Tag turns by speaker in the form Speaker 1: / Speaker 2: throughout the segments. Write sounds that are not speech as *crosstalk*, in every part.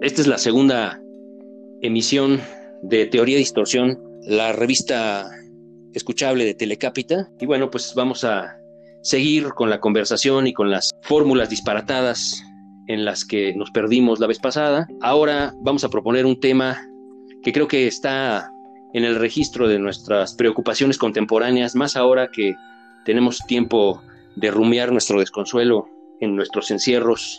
Speaker 1: Esta es la segunda emisión de Teoría de Distorsión, la revista escuchable de Telecápita. Y bueno, pues vamos a seguir con la conversación y con las fórmulas disparatadas en las que nos perdimos la vez pasada. Ahora vamos a proponer un tema que creo que está en el registro de nuestras preocupaciones contemporáneas, más ahora que tenemos tiempo de rumiar nuestro desconsuelo en nuestros encierros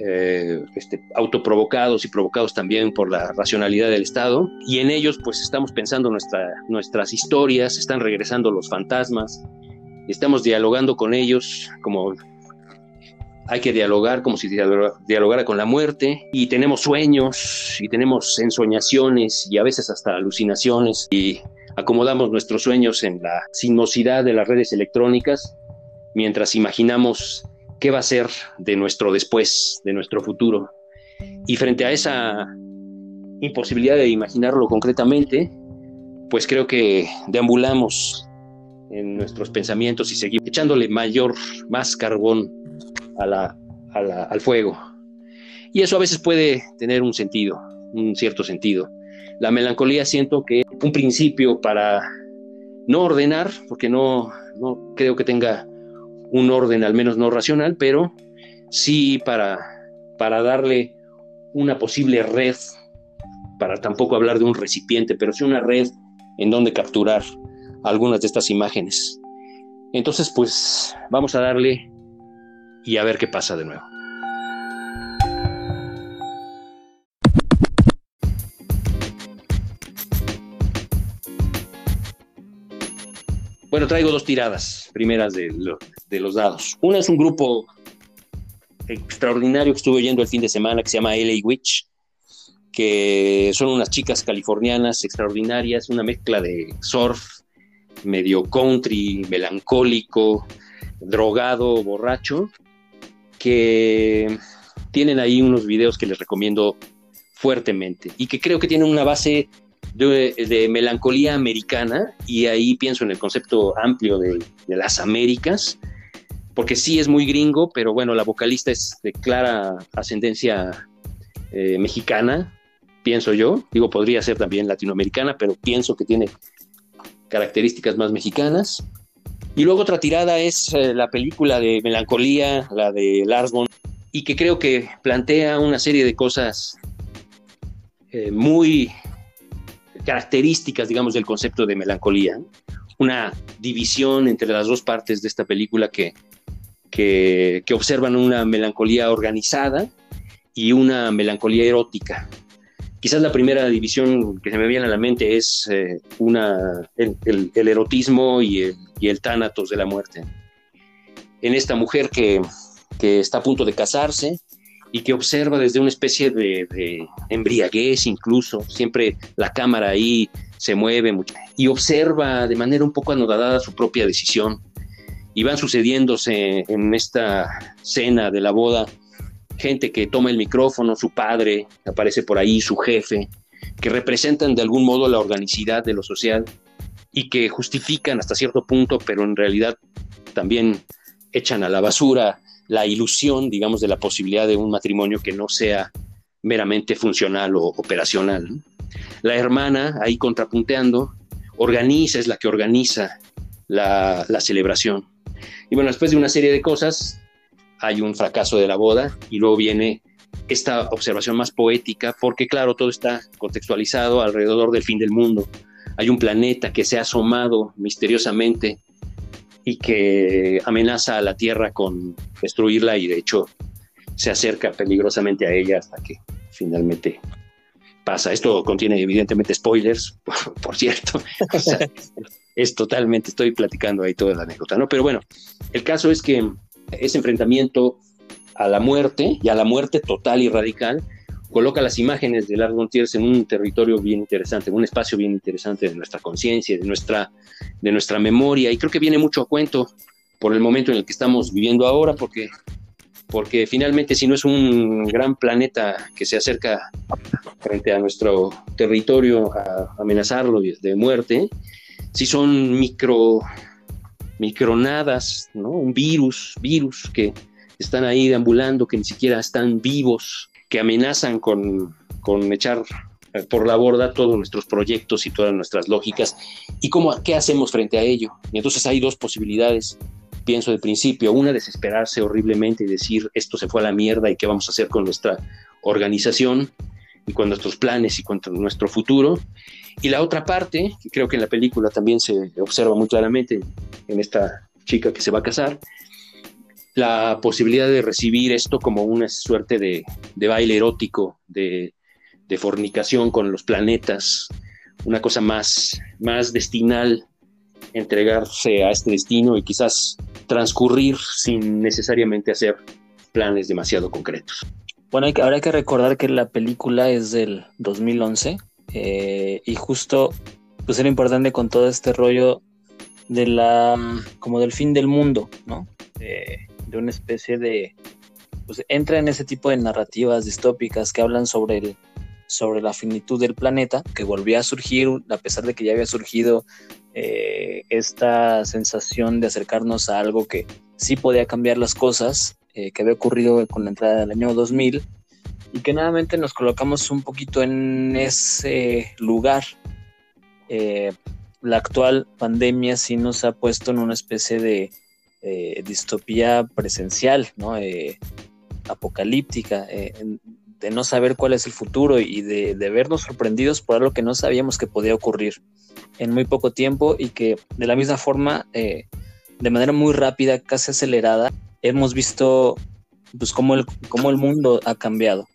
Speaker 1: eh, este, autoprovocados y provocados también por la racionalidad del Estado. Y en ellos pues estamos pensando nuestra, nuestras historias, están regresando los fantasmas, estamos dialogando con ellos como hay que dialogar como si dialogara con la muerte y tenemos sueños y tenemos ensoñaciones y a veces hasta alucinaciones y acomodamos nuestros sueños en la sinuosidad de las redes electrónicas mientras imaginamos qué va a ser de nuestro después, de nuestro futuro. Y frente a esa imposibilidad de imaginarlo concretamente, pues creo que deambulamos en nuestros pensamientos y seguimos echándole mayor, más carbón a la, al fuego. Y eso a veces puede tener un sentido, un cierto sentido. La melancolía siento que un principio para no ordenar, porque no, no creo que tenga un orden al menos no racional, pero sí para, para darle una posible red, para tampoco hablar de un recipiente, pero sí una red en donde capturar algunas de estas imágenes. Entonces, pues vamos a darle y a ver qué pasa de nuevo. Bueno, traigo dos tiradas primeras de, los dados. Una es un grupo extraordinario que estuve oyendo el fin de semana que se llama LA Witch, que son unas chicas californianas extraordinarias, una mezcla de surf, medio country, melancólico, drogado, borracho, que tienen ahí unos videos que les recomiendo fuertemente y que creo que tienen una base de, melancolía americana, y ahí pienso en el concepto amplio de, las Américas, porque sí es muy gringo, pero bueno, la vocalista es de clara ascendencia eh, mexicana, pienso yo, digo, podría ser también latinoamericana, pero pienso que tiene características más mexicanas. Y luego otra tirada es eh, la película de melancolía, la de Lars von, y que creo que plantea una serie de cosas eh, muy características, digamos, del concepto de melancolía, una división entre las dos partes de esta película que, que, observan una melancolía organizada y una melancolía erótica. Quizás la primera división que se me viene a la mente es eh, una, el, erotismo y el, y el tánatos de la muerte. En esta mujer que, que está a punto de casarse, y que observa desde una especie de, embriaguez incluso, siempre la cámara ahí se mueve mucho, y observa de manera un poco anodada su propia decisión. Y van sucediéndose en esta cena de la boda gente que toma el micrófono, su padre, aparece por ahí, su jefe, que representan de algún modo la organicidad de lo social y que justifican hasta cierto punto, pero en realidad también echan a la basura la ilusión, digamos, de la posibilidad de un matrimonio que no sea meramente funcional o operacional. La hermana, ahí contrapunteando, organiza, es la que organiza la, celebración. Y bueno, después de una serie de cosas, hay un fracaso de la boda y luego viene esta observación más poética, porque claro, todo está contextualizado alrededor del fin del mundo. Hay un planeta que se ha asomado misteriosamente y que amenaza a la Tierra con destruirla y de hecho se acerca peligrosamente a ella hasta que finalmente pasa. Esto contiene evidentemente spoilers, *laughs* por, cierto. *laughs* es totalmente, estoy platicando ahí toda la anécdota, ¿no? Pero bueno, el caso es que ese enfrentamiento a la muerte y a la muerte total y radical coloca las imágenes de Lars von en un territorio bien interesante, en un espacio bien interesante de nuestra conciencia, de nuestra, de nuestra memoria, y creo que viene mucho a cuento por el momento en el que estamos viviendo ahora, porque porque finalmente si no es un gran planeta que se acerca frente a nuestro territorio a amenazarlo de muerte, si son micro micronadas, ¿no? Un virus, virus que están ahí deambulando, que ni siquiera están vivos, que amenazan con, con echar por la borda todos nuestros proyectos y todas nuestras lógicas y cómo, qué hacemos frente a ello. Y entonces hay dos posibilidades, pienso de principio, una desesperarse horriblemente y decir esto se fue a la mierda y qué vamos a hacer con nuestra organización y con nuestros planes y con nuestro futuro. Y la otra parte, que creo que en la película también se observa muy claramente en esta chica que se va a casar, la posibilidad de recibir esto como una suerte de, baile erótico, de, de, fornicación con los planetas, una cosa más, más destinal, entregarse a este destino y quizás transcurrir sin necesariamente hacer planes demasiado concretos.
Speaker 2: Bueno, hay que, habrá que recordar que la película es del 2011 eh, y justo pues era importante con todo este rollo de la como del fin del mundo, ¿no? de una especie de pues entra en ese tipo de narrativas distópicas que hablan sobre el sobre la finitud del planeta que volvía a surgir a pesar de que ya había surgido eh, esta sensación de acercarnos a algo que sí podía cambiar las cosas eh, que había ocurrido con la entrada del año 2000 y que nuevamente nos colocamos un poquito en ese lugar. Eh, la actual pandemia sí nos ha puesto en una especie de eh, distopía presencial, ¿no? Eh, apocalíptica, de no saber cuál es el futuro y de, de, vernos sorprendidos por algo que no sabíamos que podía ocurrir en muy poco tiempo y que de la misma forma, de manera muy rápida, casi acelerada, hemos visto pues cómo el, cómo el mundo ha cambiado.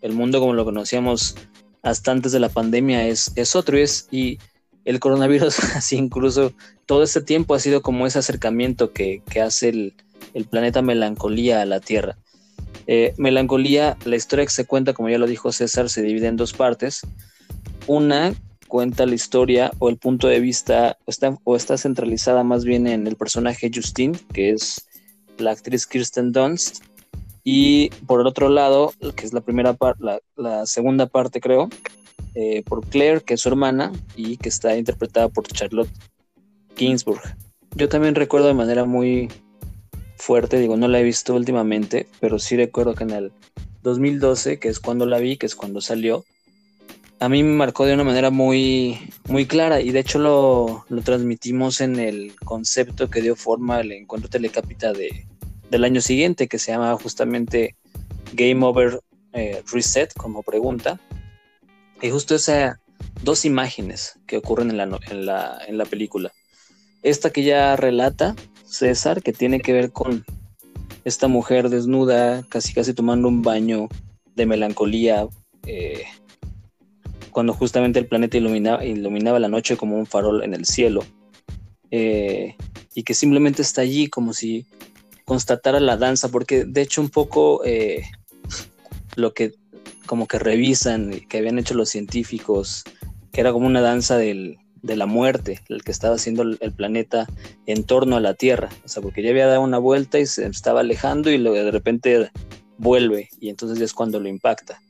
Speaker 2: El mundo como lo conocíamos hasta antes de la pandemia es, es otro y, es, y el coronavirus, *laughs* así incluso todo este tiempo ha sido como ese acercamiento que, hace el, planeta melancolía a la Tierra. Eh, melancolía, la historia que se cuenta, como ya lo dijo César, se divide en dos partes. Una cuenta la historia o el punto de vista, o está, o está centralizada más bien en el personaje Justine, que es la actriz Kirsten Dunst, y por el otro lado, que es la primera parte, la, segunda parte creo, eh, por Claire, que es su hermana, y que está interpretada por Charlotte Ginsburg. Yo también recuerdo de manera muy fuerte, digo, no la he visto últimamente, pero sí recuerdo que en el 2012, que es cuando la vi, que es cuando salió, a mí me marcó de una manera muy, muy clara y de hecho lo, lo transmitimos en el concepto que dio forma al encuentro telecapita de, del año siguiente, que se llama justamente Game Over eh, Reset, como pregunta. Y justo esas dos imágenes que ocurren en la, en, la, en la película. Esta que ya relata César, que tiene que ver con esta mujer desnuda, casi casi tomando un baño de melancolía, eh, cuando justamente el planeta iluminaba, la noche como un farol en el cielo, eh, y que simplemente está allí como si constatara la danza, porque de hecho un poco eh, lo que como que revisan, que habían hecho los científicos, que era como una danza del, de la muerte, el que estaba haciendo el, planeta en torno a la Tierra, o sea, porque ya había dado una vuelta y se estaba alejando y de repente vuelve y entonces es cuando lo impacta.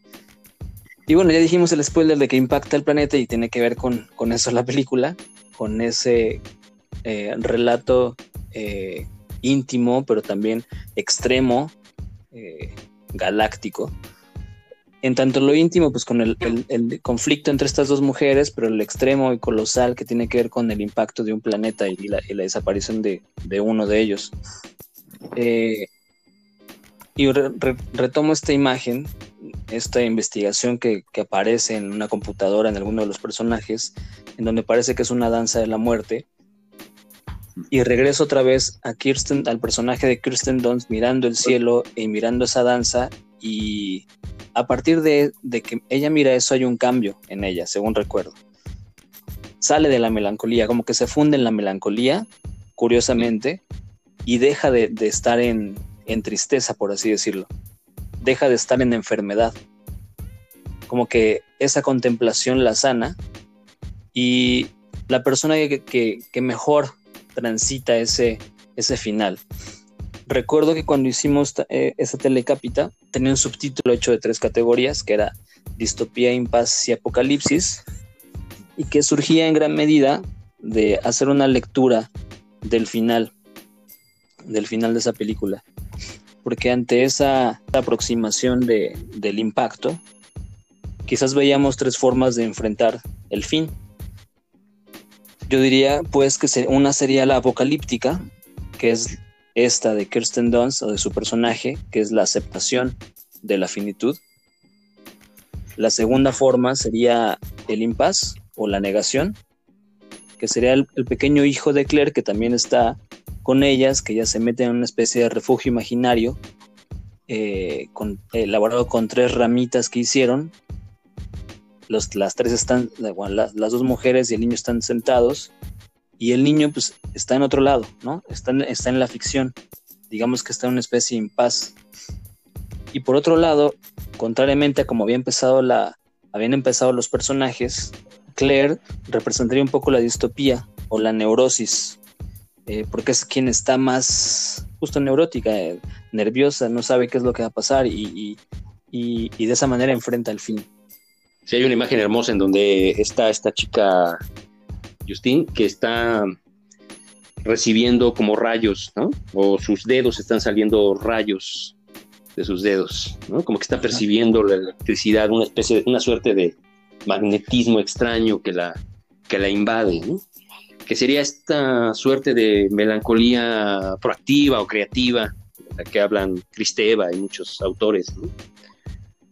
Speaker 2: Y bueno, ya dijimos el spoiler de que impacta el planeta y tiene que ver con, con eso la película, con ese eh, relato eh, íntimo, pero también extremo, eh, galáctico. En tanto lo íntimo, pues con el, conflicto entre estas dos mujeres, pero el extremo y colosal que tiene que ver con el impacto de un planeta y la, desaparición de, uno de ellos. Y retomo esta imagen, esta investigación que, que, aparece en una computadora en alguno de los personajes, en donde parece que es una danza de la muerte, y regreso otra vez a Kirsten, al personaje de Kirsten Dunst mirando el cielo y mirando esa danza y a partir de, que ella mira eso hay un cambio en ella, según recuerdo. Sale de la melancolía, como que se funde en la melancolía, curiosamente, y deja de, estar en, en tristeza, por así decirlo. Deja de estar en enfermedad. Como que esa contemplación la sana y la persona que, que, mejor transita ese, ese final. recuerdo que cuando hicimos eh, esa telecapita tenía un subtítulo hecho de tres categorías, que era distopía, impas y apocalipsis, y que surgía en gran medida de hacer una lectura del final, del final de esa película. Porque ante esa aproximación de, del impacto, quizás veíamos tres formas de enfrentar el fin. Yo diría pues que una sería la apocalíptica, que es esta de Kirsten Dunst o de su personaje, que es la aceptación de la finitud. La segunda forma sería el impas o la negación, que sería el, pequeño hijo de Claire que también está con ellas, que ya se mete en una especie de refugio imaginario, eh, elaborado con tres ramitas que hicieron. Los, las tres están, las, dos mujeres y el niño están sentados y el niño pues está en otro lado, ¿no? Está en, está en la ficción, digamos que está en una especie de impas. Y por otro lado, contrariamente a como había empezado la, habían empezado los personajes, Claire representaría un poco la distopía o la neurosis, eh, porque es quien está más justo neurótica, eh, nerviosa, no sabe qué es lo que va a pasar y, de esa manera enfrenta el fin.
Speaker 1: Sí, hay una imagen hermosa en donde está esta chica, Justine, que está recibiendo como rayos, ¿no? O sus dedos están saliendo rayos de sus dedos, ¿no? Como que está percibiendo la electricidad, una especie de, una suerte de, magnetismo extraño que la, que la invade, que sería esta suerte de melancolía proactiva o creativa, de la que hablan Cristeva y muchos autores,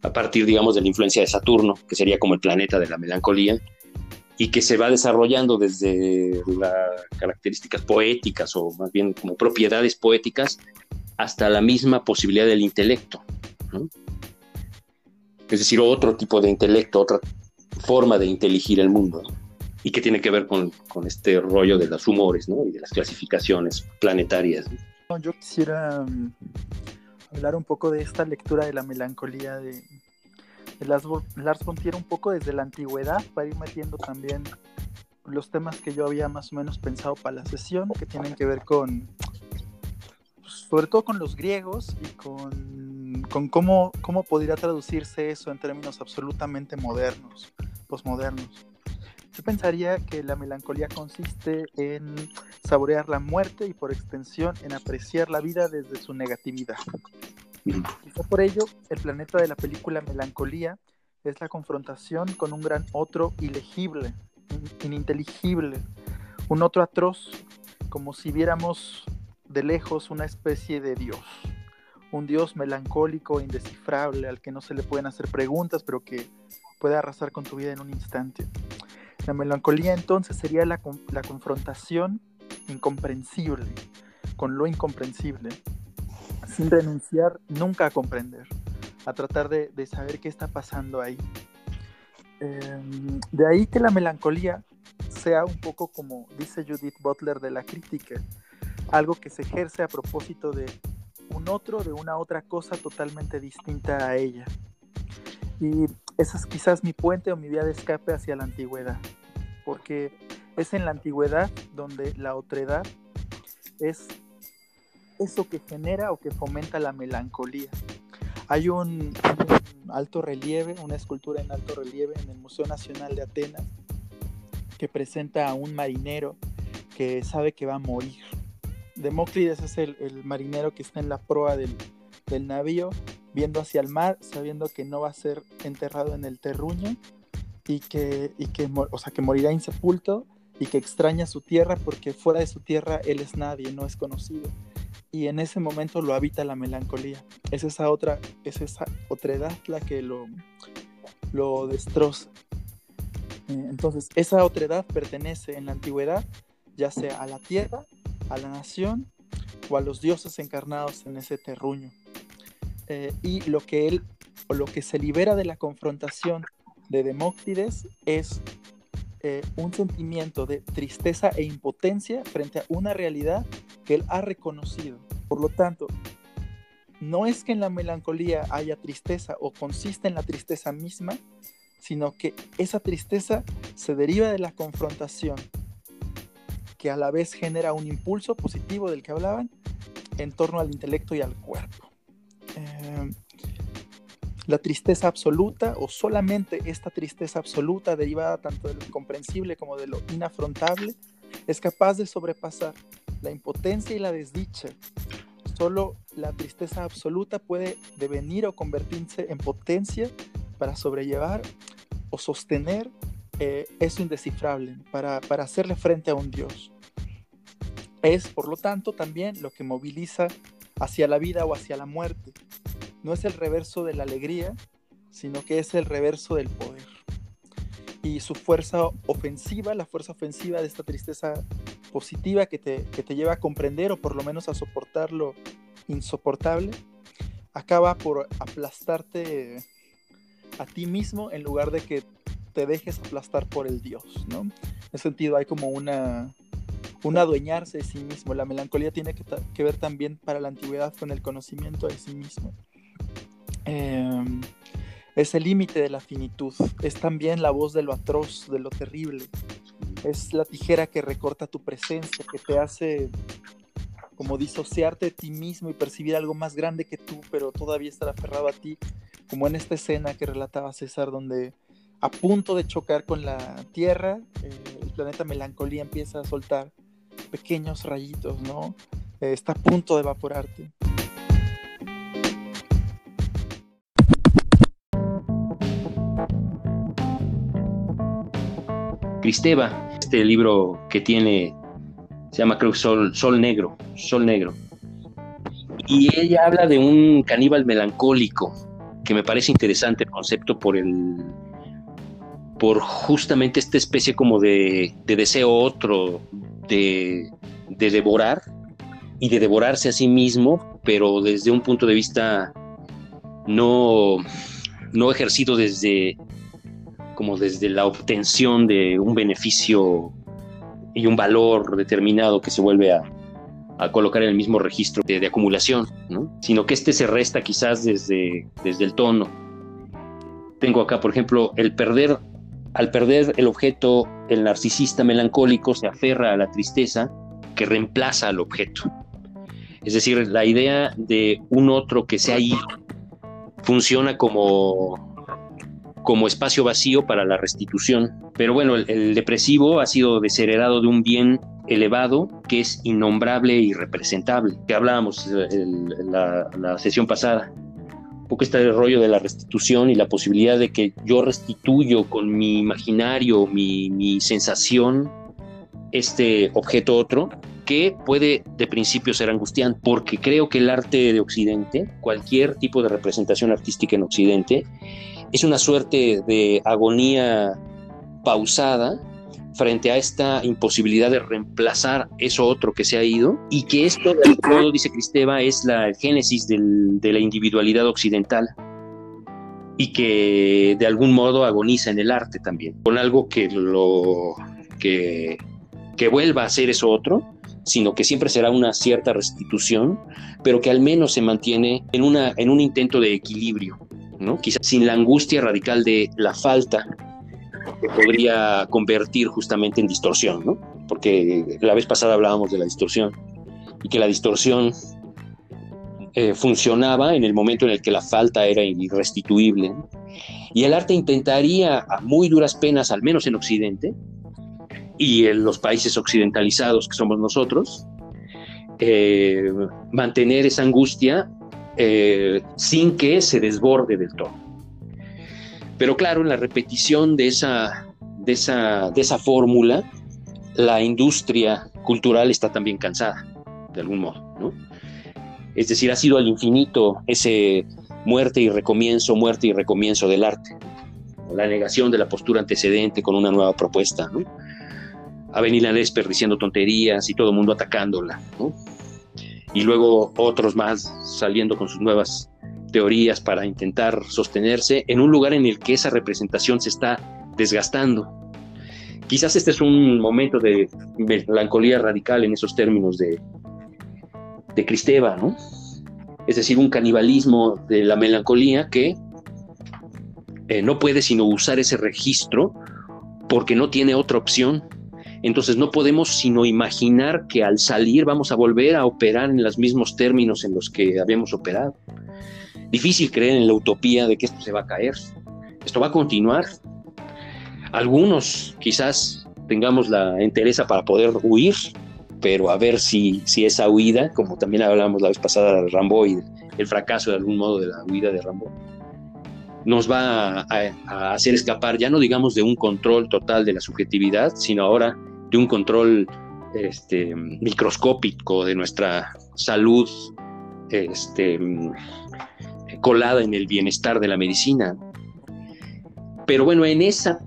Speaker 1: a partir, digamos, de la influencia de Saturno, que sería como el planeta de la melancolía, y que se va desarrollando desde las características poéticas o más bien como propiedades poéticas hasta la misma posibilidad del intelecto. Es decir, otro tipo de intelecto, otra forma de inteligir el mundo y que tiene que ver con, este rollo de los humores y de las clasificaciones planetarias.
Speaker 3: Yo quisiera mm, hablar un poco de esta lectura de la melancolía de, Lars, Lars von un poco desde la antigüedad para ir metiendo también los temas que yo había más o menos pensado para la sesión, que tienen que ver con, sobre todo con los griegos y con, con cómo, cómo podría traducirse eso en términos absolutamente modernos posmodernos. Yo pensaría que la melancolía consiste en saborear la muerte y por extensión en apreciar la vida desde su negatividad. Quizá por ello, el planeta de la película Melancolía es la confrontación con un gran otro ilegible, ininteligible, un otro atroz, como si viéramos de lejos una especie de Dios, un Dios melancólico, indescifrable, al que no se le pueden hacer preguntas, pero que puede arrasar con tu vida en un instante. La melancolía entonces sería la, la confrontación incomprensible con lo incomprensible, sin renunciar nunca a comprender, a tratar de, de saber qué está pasando ahí. Em, de ahí que la melancolía sea un poco como dice Judith Butler de la crítica, algo que se ejerce a propósito de un otro, de una otra cosa totalmente distinta a ella. Y esa es quizás mi puente o mi vía de escape hacia la antigüedad, porque es en la antigüedad donde la otredad es eso que genera o que fomenta la melancolía. Hay un, alto relieve, una escultura en alto relieve en el Museo Nacional de Atenas que presenta a un marinero que sabe que va a morir. Demóclides es el, marinero que está en la proa del, del navío viendo hacia el mar, sabiendo que no va a ser enterrado en el terruño y que, y que, o sea, que morirá insepulto y que extraña su tierra porque fuera de su tierra él es nadie, no es conocido. Y en ese momento lo habita la melancolía. Es esa otra, es esa otra edad la que lo, destroza. Eh, entonces, esa otra edad pertenece en la antigüedad ya sea a la tierra, a la nación o a los dioses encarnados en ese terruño. Eh, y lo que él, o lo que se libera de la confrontación de Demóctides es eh, un sentimiento de tristeza e impotencia frente a una realidad que él ha reconocido. Por lo tanto, no es que en la melancolía haya tristeza o consiste en la tristeza misma, sino que esa tristeza se deriva de la confrontación, que a la vez genera un impulso positivo del que hablaban, en torno al intelecto y al cuerpo. Eh, la tristeza absoluta o solamente esta tristeza absoluta derivada tanto de lo incomprensible como de lo inafrontable es capaz de sobrepasar la impotencia y la desdicha. Solo la tristeza absoluta puede devenir o convertirse en potencia para sobrellevar o sostener eh, eso indescifrable, para, para hacerle frente a un Dios. Es, por lo tanto, también lo que moviliza hacia la vida o hacia la muerte. No es el reverso de la alegría, sino que es el reverso del poder. Y su fuerza ofensiva, la fuerza ofensiva de esta tristeza positiva que te, que te lleva a comprender o por lo menos a soportar lo insoportable, acaba por aplastarte a ti mismo en lugar de que te dejes aplastar por el Dios, ¿no? En ese sentido hay como una, un adueñarse de sí mismo. La melancolía tiene que, ver también para la antigüedad con el conocimiento de sí mismo. Em, es el límite de la finitud, es también la voz de lo atroz, de lo terrible. Es la tijera que recorta tu presencia, que te hace como disociarte de ti mismo y percibir algo más grande que tú, pero todavía estar aferrado a ti, como en esta escena que relataba César, donde a punto de chocar con la Tierra, eh, el planeta Melancolía empieza a soltar pequeños rayitos, ¿no? Eh, está a punto de evaporarte.
Speaker 1: Cristeva, este libro que tiene, se llama creo Sol, Sol Negro, Sol Negro. Y ella habla de un caníbal melancólico, que me parece interesante el concepto por el por justamente esta especie como de, deseo otro de, devorar y de devorarse a sí mismo, pero desde un punto de vista no, no ejercido desde como desde la obtención de un beneficio y un valor determinado que se vuelve a, colocar en el mismo registro de, acumulación, sino que este se resta quizás desde, desde el tono. Tengo acá, por ejemplo, el perder al perder el objeto, el narcisista melancólico se aferra a la tristeza que reemplaza al objeto. Es decir, la idea de un otro que se ha ido funciona como, como espacio vacío para la restitución. Pero bueno, el, depresivo ha sido desheredado de un bien elevado que es innombrable y representable, que hablábamos en la sesión pasada un poco este rollo de la restitución y la posibilidad de que yo restituyo con mi imaginario, mi, sensación, este objeto otro, que puede de principio ser angustiante, porque creo que el arte de Occidente, cualquier tipo de representación artística en Occidente, es una suerte de agonía pausada frente a esta imposibilidad de reemplazar eso otro que se ha ido y que esto, de todo, dice Cristeva, es la génesis de la individualidad occidental y que de algún modo agoniza en el arte también, con algo que vuelva a ser eso otro, sino que siempre será una cierta restitución, pero que al menos se mantiene en un intento de equilibrio, ¿no? quizás sin la angustia radical de la falta que podría convertir justamente en distorsión, ¿no? Porque la vez pasada hablábamos de la distorsión y que la distorsión eh, funcionaba en el momento en el que la falta era irrestituible. Y el arte intentaría, a muy duras penas, al menos en Occidente, y en los países occidentalizados que somos nosotros, eh, mantener esa angustia eh, sin que se desborde del todo. Pero claro, en la repetición de esa, de esa, de esa fórmula, la industria cultural está también cansada, de algún modo, ¿no? Es decir, ha sido al infinito ese muerte y recomienzo, muerte y recomienzo del arte. La negación de la postura antecedente con una nueva propuesta, ¿no? Avenida Lesper diciendo tonterías y todo el mundo atacándola, ¿no? Y luego otros más saliendo con sus nuevas teorías para intentar sostenerse en un lugar en el que esa representación se está desgastando. Quizás este es un momento de melancolía radical en esos términos de, de Cristeva, ¿no? Es decir, un canibalismo de la melancolía que eh, no puede sino usar ese registro porque no tiene otra opción Entonces no podemos sino imaginar que al salir vamos a volver a operar en los mismos términos en los que habíamos operado. Difícil creer en la utopía de que esto se va a caer. Esto va a continuar. Algunos quizás tengamos la entereza para poder huir, pero a ver si, si esa huida, como también hablamos la vez pasada de Rambo y el fracaso de algún modo de la huida de Rambo, nos va a, hacer escapar, ya no digamos de un control total de la subjetividad, sino ahora de un control este, microscópico de nuestra salud este, colada en el bienestar de la medicina. Pero bueno, en esa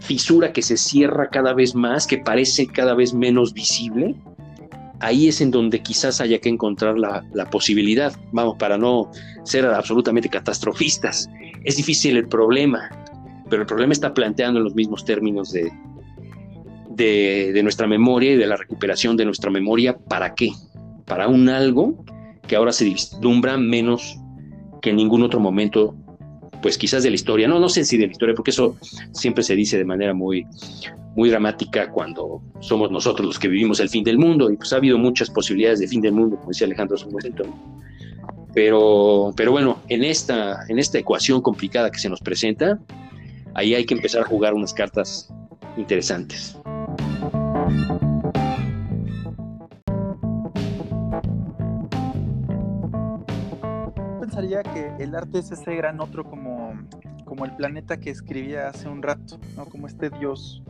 Speaker 1: fisura que se cierra cada vez más, que parece cada vez menos visible, ahí es en donde quizás haya que encontrar la, posibilidad, vamos, para no ser absolutamente catastrofistas. Es difícil el problema, pero el problema está planteando en los mismos términos de, de, nuestra memoria y de la recuperación de nuestra memoria. ¿Para qué? Para un algo que ahora se vislumbra menos que en ningún otro momento pues quizás de la historia, no, no sé si de la historia, porque eso siempre se dice de manera muy, muy dramática cuando somos nosotros los que vivimos el fin del mundo, y pues ha habido muchas posibilidades de fin del mundo, como decía Alejandro hace un. Pero, pero bueno, en esta, en esta ecuación complicada que se nos presenta, ahí hay que empezar a jugar unas cartas interesantes.
Speaker 3: Pensaría que el arte es ese gran otro como, como el planeta que escribía hace un rato, ¿no? Como este dios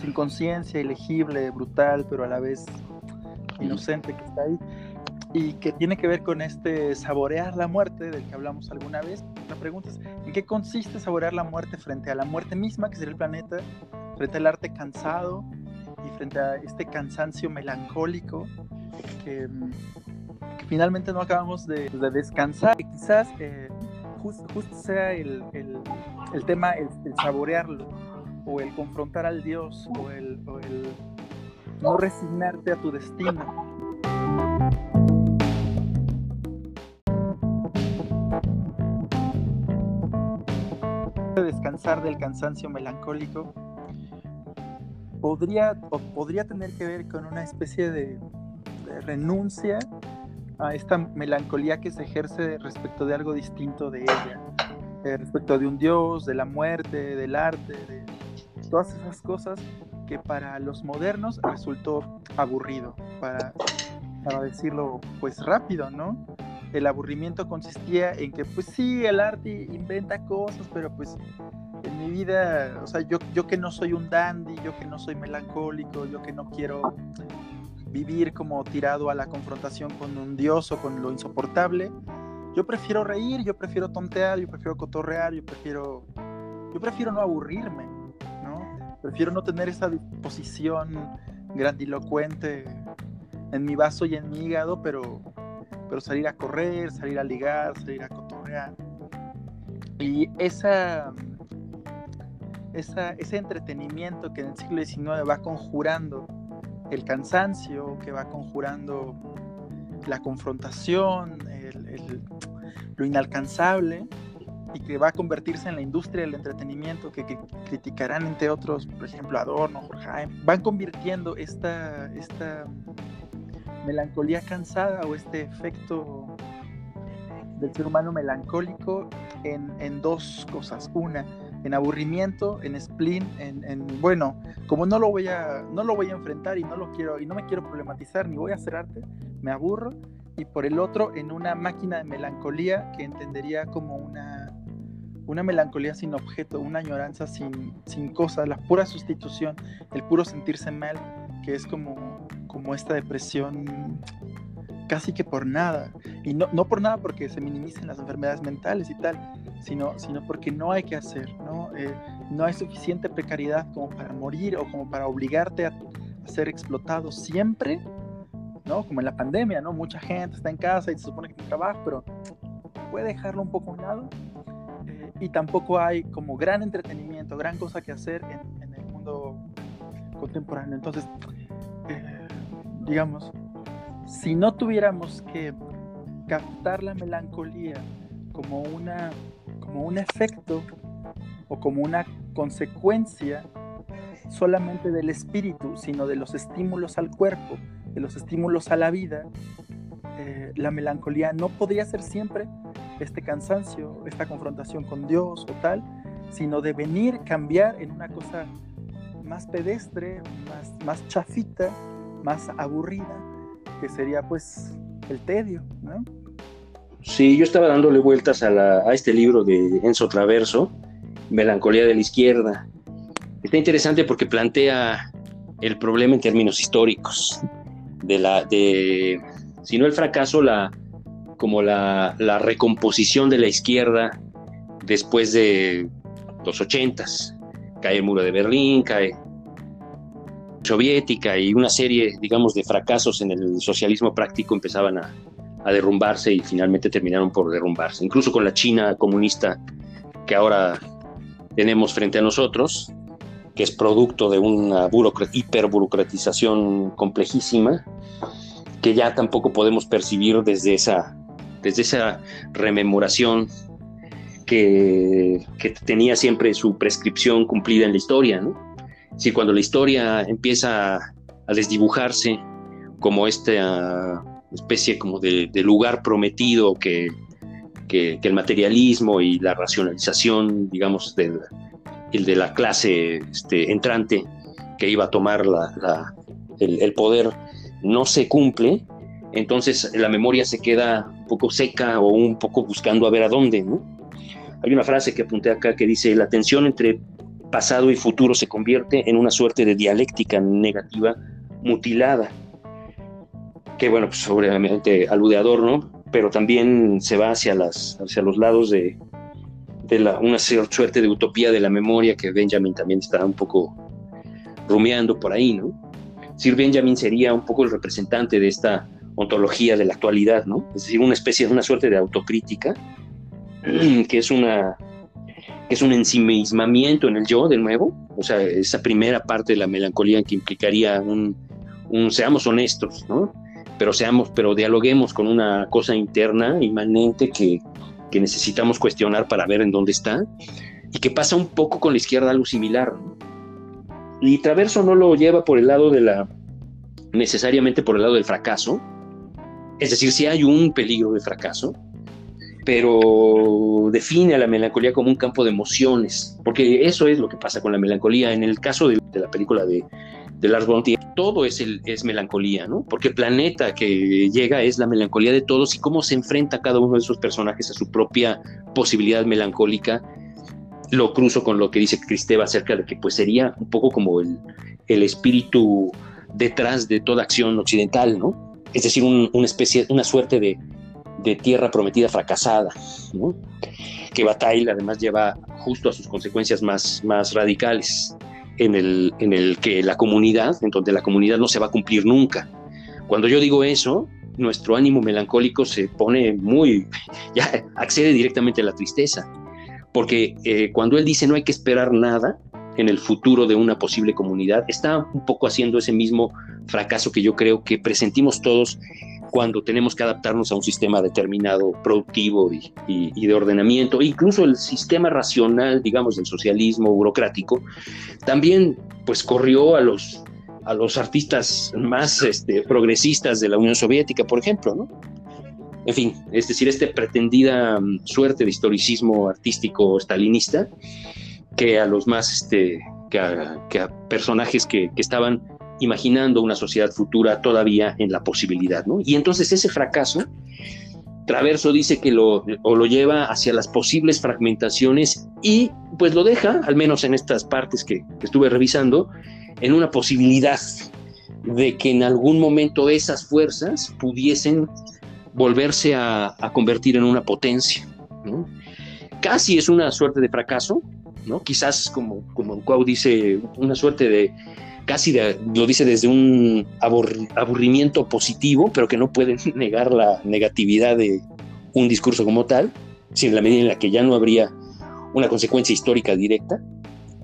Speaker 3: sin conciencia, ilegible, brutal, pero a la vez inocente que está ahí. Y que tiene que ver con este saborear la muerte del que hablamos alguna vez. La pregunta es, ¿en qué consiste saborear la muerte frente a la muerte misma, que sería el planeta, frente al arte cansado y frente a este cansancio melancólico que, finalmente no acabamos de, descansar. Quizás eh, justo sea el, tema, el, saborearlo, o el confrontar al Dios, o el, no resignarte a tu destino. descansar del cansancio melancólico podría, podría tener que ver con una especie de renuncia a esta melancolía que se ejerce respecto de algo distinto de ella, eh, respecto de un dios, de la muerte, del arte, de todas esas cosas que para los modernos resultó aburrido, para, para decirlo pues rápido, ¿no? El aburrimiento consistía en que pues sí, el arte inventa cosas, pero pues en mi vida, o sea, yo, yo que no soy un dandy, yo que no soy melancólico, yo que no quiero vivir como tirado a la confrontación con un dios o con lo insoportable. Yo prefiero reír, yo prefiero tontear, yo prefiero cotorrear, yo prefiero, yo prefiero no aburrirme, ¿no? Prefiero no tener esa disposición grandilocuente en mi vaso y en mi hígado, pero, pero salir a correr, salir a ligar, salir a cotorrear. Y esa, esa, ese entretenimiento que en el siglo XIX va conjurando el cansancio que va conjurando la confrontación, lo inalcanzable y que va a convertirse en la industria del entretenimiento que, criticarán entre otros, por ejemplo, Adorno, Horkheim, van convirtiendo esta, esta melancolía cansada o este efecto del ser humano melancólico en, en dos cosas. Una, en aburrimiento, en spleen, en, bueno, como no lo voy a no lo voy a enfrentar y no lo quiero y no me quiero problematizar ni voy a hacer arte, me aburro y por el otro en una máquina de melancolía que entendería como una una melancolía sin objeto, una añoranza sin, sin cosas, la pura sustitución, el puro sentirse mal, que es como, como esta depresión casi que por nada. Y no, no por nada porque se minimicen las enfermedades mentales y tal, sino, sino porque no hay que hacer, ¿no? Eh, no hay suficiente precariedad como para morir o como para obligarte a, ser explotado siempre, ¿no? Como en la pandemia, ¿no? Mucha gente está en casa y se supone que tiene trabajo, pero puede dejarlo un poco a un lado. Eh, y tampoco hay como gran entretenimiento, gran cosa que hacer en, en el mundo contemporáneo. Entonces, eh, digamos, si no tuviéramos que captar la melancolía como una como un efecto o como una consecuencia solamente del espíritu, sino de los estímulos al cuerpo, de los estímulos a la vida, eh, la melancolía no podría ser siempre este cansancio, esta confrontación con Dios o tal, sino de venir, cambiar en una cosa más pedestre, más, más chafita, más aburrida, que sería pues el tedio, ¿no?
Speaker 1: Sí, yo estaba dándole vueltas a, este libro de Enzo Traverso, Melancolía de la Izquierda. Está interesante porque plantea el problema en términos históricos, de la, si no el fracaso, la, como la, la recomposición de la izquierda después de los ochentas. Cae el muro de Berlín, cae soviética y una serie, digamos, de fracasos en el socialismo práctico empezaban a, a derrumbarse y finalmente terminaron por derrumbarse. Incluso con la China comunista que ahora tenemos frente a nosotros, que es producto de una hiperburocratización complejísima, que ya tampoco podemos percibir desde esa, desde esa rememoración que, que tenía siempre su prescripción cumplida en la historia. ¿no? Si cuando la historia empieza a desdibujarse como esta especie como de, lugar prometido que, que, el materialismo y la racionalización, digamos, del, el de la clase este, entrante que iba a tomar la, el, poder no se cumple, entonces la memoria se queda un poco seca o un poco buscando a ver a dónde, ¿no? Hay una frase que apunté acá que dice, la tensión entre pasado y futuro se convierte en una suerte de dialéctica negativa mutilada que bueno, pues obviamente alude a Adorno, pero también se va hacia, las, hacia los lados de, de la, una suerte de utopía de la memoria que Benjamin también está un poco rumiando por ahí, ¿no? Sir Benjamin sería un poco el representante de esta ontología de la actualidad, ¿no? Es decir, una especie una suerte de autocrítica, *clears throat* que es una que es un ensimismamiento en el yo de nuevo, o sea, esa primera parte de la melancolía que implicaría un, un seamos honestos, ¿no? Pero seamos, pero dialoguemos con una cosa interna, inmanente, que, que necesitamos cuestionar para ver en dónde está, y que pasa un poco con la izquierda algo similar. Y Traverso no lo lleva por el lado de la, necesariamente por el lado del fracaso, es decir, si hay un peligro de fracaso, pero define a la melancolía como un campo de emociones, porque eso es lo que pasa con la melancolía. En el caso de, de la película de, de Lars von todo es, el, es melancolía, ¿no? Porque el planeta que llega es la melancolía de todos y cómo se enfrenta cada uno de esos personajes a su propia posibilidad melancólica. Lo cruzo con lo que dice Cristeva acerca de que pues sería un poco como el, el espíritu detrás de toda acción occidental, ¿no? Es decir, una especie, una suerte de, de tierra prometida fracasada, ¿no? Que Bataille además lleva justo a sus consecuencias más, más radicales en el, en el que la comunidad, en donde la comunidad no se va a cumplir nunca. Cuando yo digo eso, nuestro ánimo melancólico se pone muy, *laughs* ya accede directamente a la tristeza, porque eh, cuando él dice no hay que esperar nada en el futuro de una posible comunidad, está un poco haciendo ese mismo fracaso que yo creo que presentimos todos cuando tenemos que adaptarnos a un sistema determinado, productivo y, de ordenamiento, incluso el sistema racional, digamos, del socialismo burocrático, también pues corrió a los, a los artistas más este, progresistas de la Unión Soviética, por ejemplo, ¿no? En fin, es decir, esta pretendida mm, suerte de historicismo artístico stalinista que a los más, este, que a, personajes que estaban imaginando una sociedad futura todavía en la posibilidad, ¿no? Y entonces ese fracaso, Traverso dice que lo, lo lleva hacia las posibles fragmentaciones y pues lo deja, al menos en estas partes que, estuve revisando, en una posibilidad de que en algún momento esas fuerzas pudiesen volverse a, convertir en una potencia. Casi es una suerte de fracaso, ¿no? quizás como, como dice, una suerte de, casi lo dice desde un aburrimiento positivo, pero que no puede *laughs* negar la negatividad de un discurso como tal, sin la medida en la que ya no habría una consecuencia histórica directa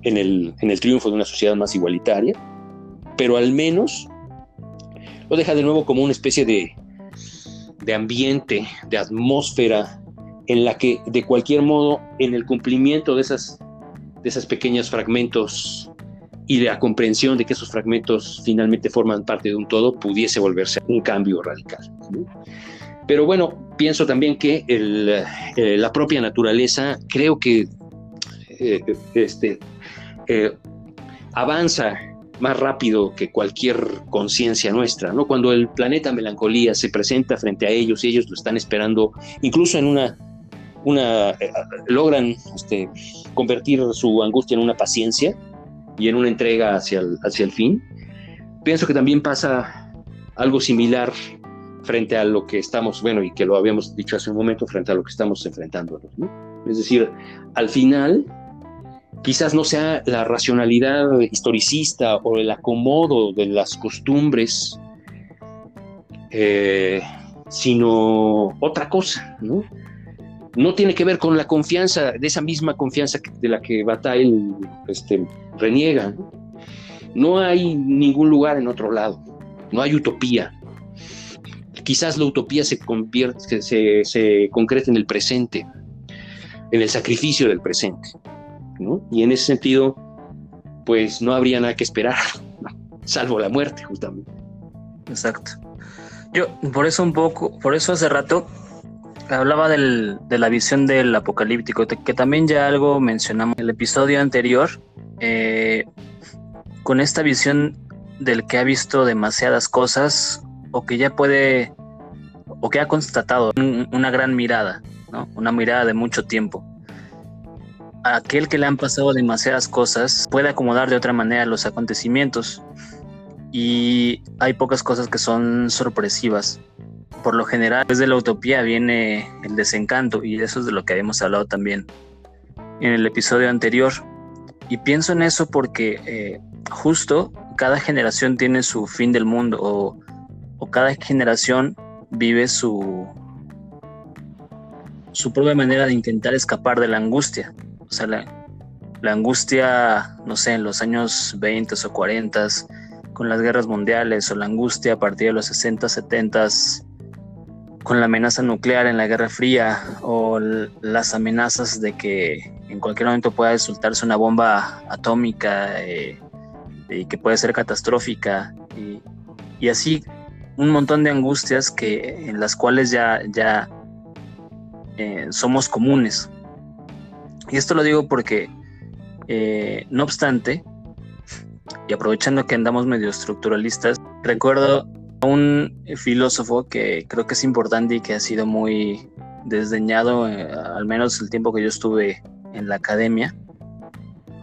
Speaker 1: en el, en el triunfo de una sociedad más igualitaria, pero al menos lo deja de nuevo como una especie de, de ambiente, de atmósfera en la que de cualquier modo en el cumplimiento de esas, de esas pequeños fragmentos y la comprensión de que esos fragmentos finalmente forman parte de un todo pudiese volverse un cambio radical. Pero bueno, pienso también que eh, la propia naturaleza creo que eh, este, eh, avanza más rápido que cualquier conciencia nuestra, ¿no? Cuando el planeta melancolía se presenta frente a ellos y ellos lo están esperando, incluso en una, una logran este, convertir su angustia en una paciencia, y en una entrega hacia el, hacia el fin. Pienso que también pasa algo similar frente a lo que estamos, bueno, y que lo habíamos dicho hace un momento, frente a lo que estamos enfrentando. Es decir, al final, quizás no sea la racionalidad historicista o el acomodo de las costumbres, eh, sino otra cosa, ¿no? No tiene que ver con la confianza, de esa misma confianza de la que Bataille este, reniega. ¿no? hay ningún lugar en otro lado, no hay utopía. Quizás la utopía se, convierte, se, se concreta en el presente, en el sacrificio del presente. Y en ese sentido, pues no habría nada que esperar, *laughs* salvo la muerte, justamente.
Speaker 2: Exacto. Yo, por eso un poco, por eso hace rato hablaba del, de la visión del apocalíptico, que también ya algo mencionamos en el episodio anterior, eh, con esta visión del que ha visto demasiadas cosas o que ya puede, o que ha constatado una gran mirada, ¿no? una mirada de mucho tiempo. Aquel que le han pasado demasiadas cosas puede acomodar de otra manera los acontecimientos y hay pocas cosas que son sorpresivas por lo general desde la utopía viene el desencanto y eso es de lo que habíamos hablado también en el episodio anterior. Y pienso en eso porque eh, justo cada generación tiene su fin del mundo o, cada generación vive su, su propia manera de intentar escapar de la angustia. O sea, la, la angustia, no sé, en los años 20 o 40 con las guerras mundiales o la angustia a partir de los 60, 70 con la amenaza nuclear en la Guerra Fría o las amenazas de que en cualquier momento pueda soltarse una bomba atómica eh, y que puede ser catastrófica y, así un montón de angustias que en las cuales ya, ya eh, somos comunes. Y esto lo digo porque, eh, no obstante, y aprovechando que andamos medio estructuralistas, recuerdo un filósofo que creo que es importante y que ha sido muy desdeñado, eh, al menos el tiempo que yo estuve en la academia,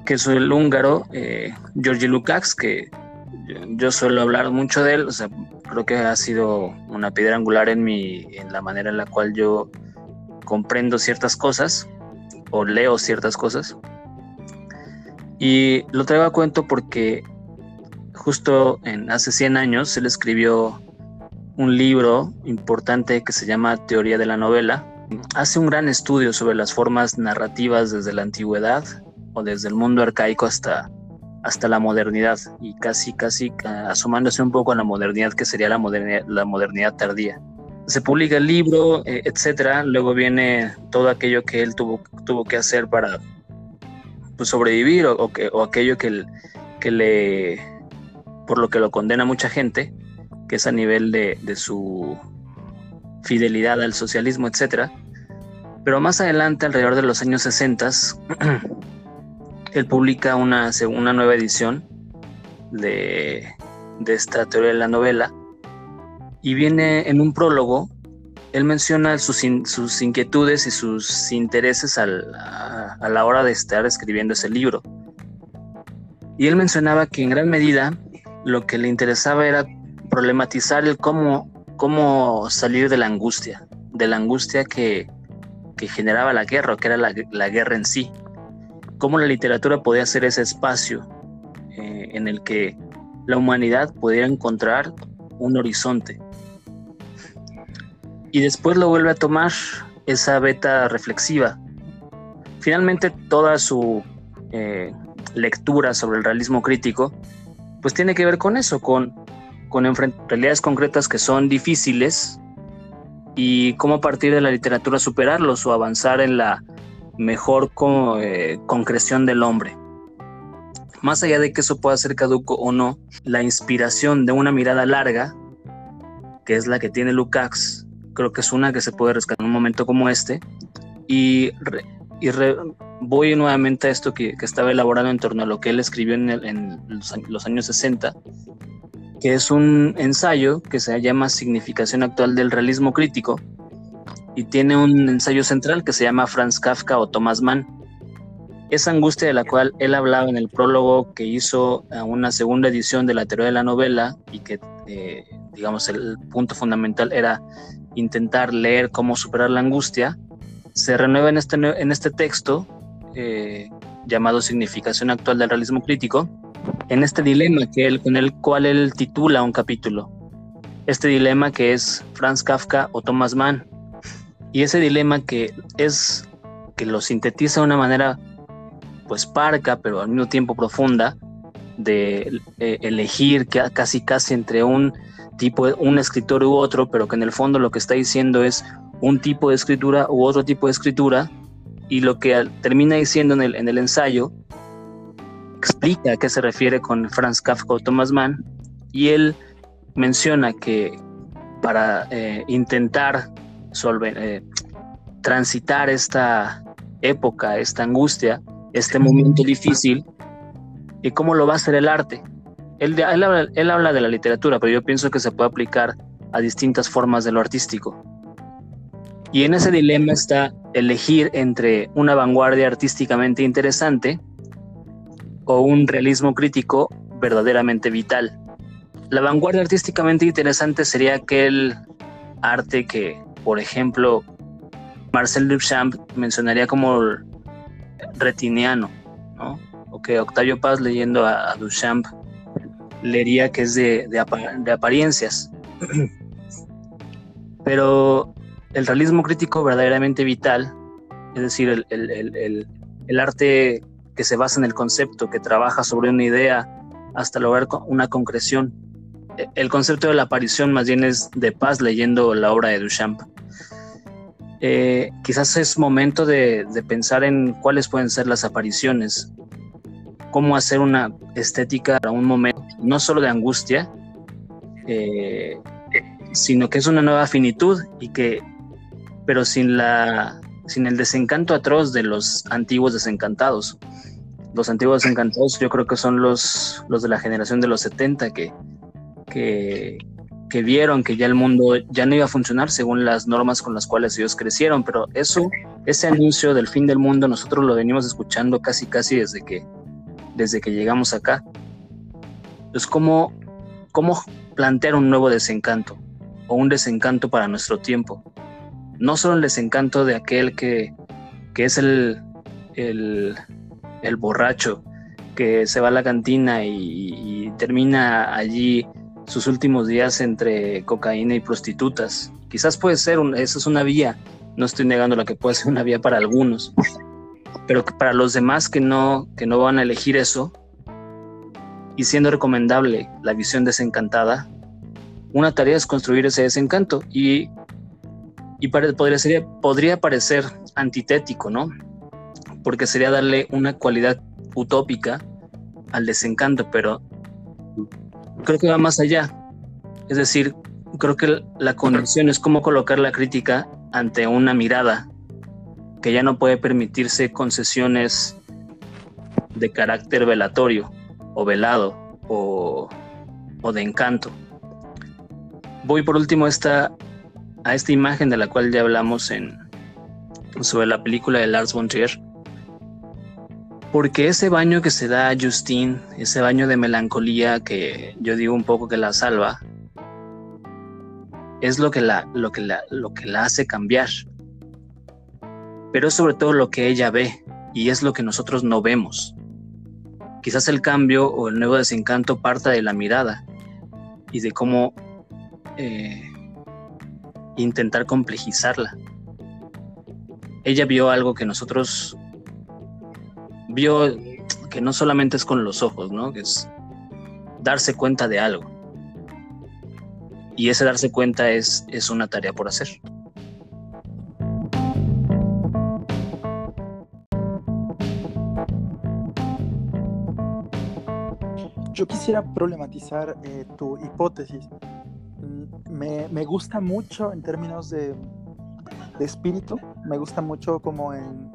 Speaker 2: que es el húngaro eh, Georgi Lukács, que yo, suelo hablar mucho de él, o sea, creo que ha sido una piedra angular en, mi, en la manera en la cual yo comprendo ciertas cosas o leo ciertas cosas. Y lo traigo a cuento porque justo en hace 100 años él escribió un libro importante que se llama Teoría de la Novela. Hace un gran estudio sobre las formas narrativas desde la antigüedad o desde el mundo arcaico hasta, hasta la modernidad y casi, casi asomándose un poco a la modernidad que sería la modernidad, la modernidad tardía. Se publica el libro, eh, etcétera. Luego viene todo aquello que él tuvo, tuvo que hacer para pues, sobrevivir o, que, o aquello que, que le por lo que lo condena mucha gente, que es a nivel de, su fidelidad al socialismo, etc. Pero más adelante, alrededor de los años 60, *clears throat* él publica una, una nueva edición de, esta teoría de la novela y viene en un prólogo, él menciona sus, sus inquietudes y sus intereses a, a la hora de estar escribiendo ese libro. Y él mencionaba que en gran medida lo que le interesaba era problematizar el cómo, cómo salir de la angustia, de la angustia que, generaba la guerra, que era la, guerra en sí. Cómo la literatura podía ser ese espacio eh, en el que la humanidad pudiera encontrar un horizonte. Y después lo vuelve a tomar esa beta reflexiva. Finalmente toda su eh, lectura sobre el realismo crítico pues tiene que ver con eso, con, con realidades concretas que son difíciles y cómo a partir de la literatura superarlos o avanzar en la mejor eh, concreción del hombre. más allá de que eso pueda ser caduco o no, la inspiración de una mirada larga, que es la que tiene Lukács, creo que es una que se puede rescatar en un momento como este. Y, voy nuevamente a esto que, estaba elaborando en torno a lo que él escribió en, los, años 60, que es un ensayo que se llama Significación actual del realismo crítico y tiene un ensayo central que se llama Franz Kafka o Thomas Mann. Esa angustia de la cual él hablaba en el prólogo que hizo a una segunda edición de la teoría de la novela y que, eh, digamos, el punto fundamental era intentar leer cómo superar la angustia, se renueva en este, en este texto eh, llamado Significación actual del realismo crítico, en este dilema que él, con el cual él titula un capítulo. Este dilema que es Franz Kafka o Thomas Mann. Y ese dilema que es que lo sintetiza de una manera pues parca, pero al mismo tiempo profunda, de eh, elegir casi casi entre un tipo, un escritor u otro, pero que en el fondo lo que está diciendo es un tipo de escritura u otro tipo de escritura, y lo que termina diciendo en el, en el ensayo explica a qué se refiere con Franz Kafka o Thomas Mann, y él menciona que para eh, intentar solver, eh, transitar esta época, esta angustia, este momento difícil, y cómo lo va a hacer el arte. Él, él, habla, de la literatura, pero yo pienso que se puede aplicar a distintas formas de lo artístico. Y en ese dilema está elegir entre una vanguardia artísticamente interesante o un realismo crítico verdaderamente vital. La vanguardia artísticamente interesante sería aquel arte que, por ejemplo, Marcel Duchamp mencionaría como retiniano, ¿no? o que Octavio Paz leyendo a Duchamp leería que es de, apariencias. *clears throat* Pero el realismo crítico verdaderamente vital, es decir, el, arte que se basa en el concepto, que trabaja sobre una idea hasta lograr una concreción. E, el concepto de la aparición más bien es de paz leyendo la obra de Duchamp. Eh, quizás es momento de, pensar en cuáles pueden ser las apariciones, cómo hacer una estética para un momento no solo de angustia, eh, sino que es una nueva finitud y que, pero sin la, sin el desencanto atroz de los antiguos desencantados. Los antiguos desencantados yo creo que son los, los de la generación de los 70 que, que, que vieron que ya el mundo ya no iba a funcionar según las normas con las cuales ellos crecieron, pero eso, ese anuncio del fin del mundo, nosotros lo venimos escuchando casi casi desde que, desde que llegamos acá es como cómo plantear un nuevo desencanto o un desencanto para nuestro tiempo. No solo el desencanto de aquel que, es el, el, borracho que se va a la cantina y, termina allí sus últimos días entre cocaína y prostitutas. Quizás puede ser, un, esa es una vía, no estoy negando la que puede ser una vía para algunos, pero para los demás que no, que no van a elegir eso, y siendo recomendable la visión desencantada, una tarea es construir ese desencanto y, y podría, sería, podría parecer antitético, ¿no? Porque sería darle una cualidad utópica al desencanto, pero creo que va más allá. Es decir, creo que la condición es cómo colocar la crítica ante una mirada que ya no puede permitirse concesiones de carácter velatorio o velado o, de encanto. Voy por último a esta, a esta imagen de la cual ya hablamos en, sobre la película de Lars von Trier. Porque ese baño que se da a Justine, ese baño de melancolía que yo digo un poco que la salva, es lo que la, lo que la, lo que la hace cambiar. Pero es sobre todo lo que ella ve y es lo que nosotros no vemos. Quizás el cambio o el nuevo desencanto parta de la mirada y de cómo eh, intentar complejizarla. Ella vio algo que nosotros vio que no solamente es con los ojos, ¿no? Es darse cuenta de algo. Y ese darse cuenta es, es una tarea por hacer.
Speaker 3: yo quisiera problematizar eh, tu hipótesis. Mm, me, me, gusta mucho en términos de, de, espíritu, me gusta mucho como en,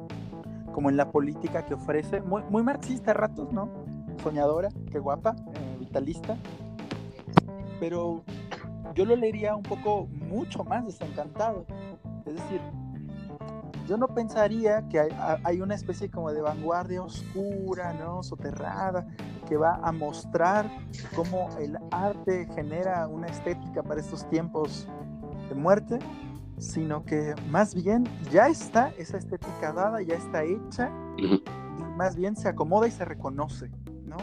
Speaker 3: como en la política que ofrece, muy, muy marxista a ratos, ¿no? Soñadora, qué guapa, eh, vitalista, pero yo lo leería un poco mucho más desencantado. Es decir, yo no pensaría que hay, una especie como de vanguardia oscura, ¿no? Soterrada, que va a mostrar cómo el arte genera una estética para estos tiempos de muerte, sino que más bien ya está esa estética dada, ya está hecha, y más bien se acomoda y se reconoce, ¿no?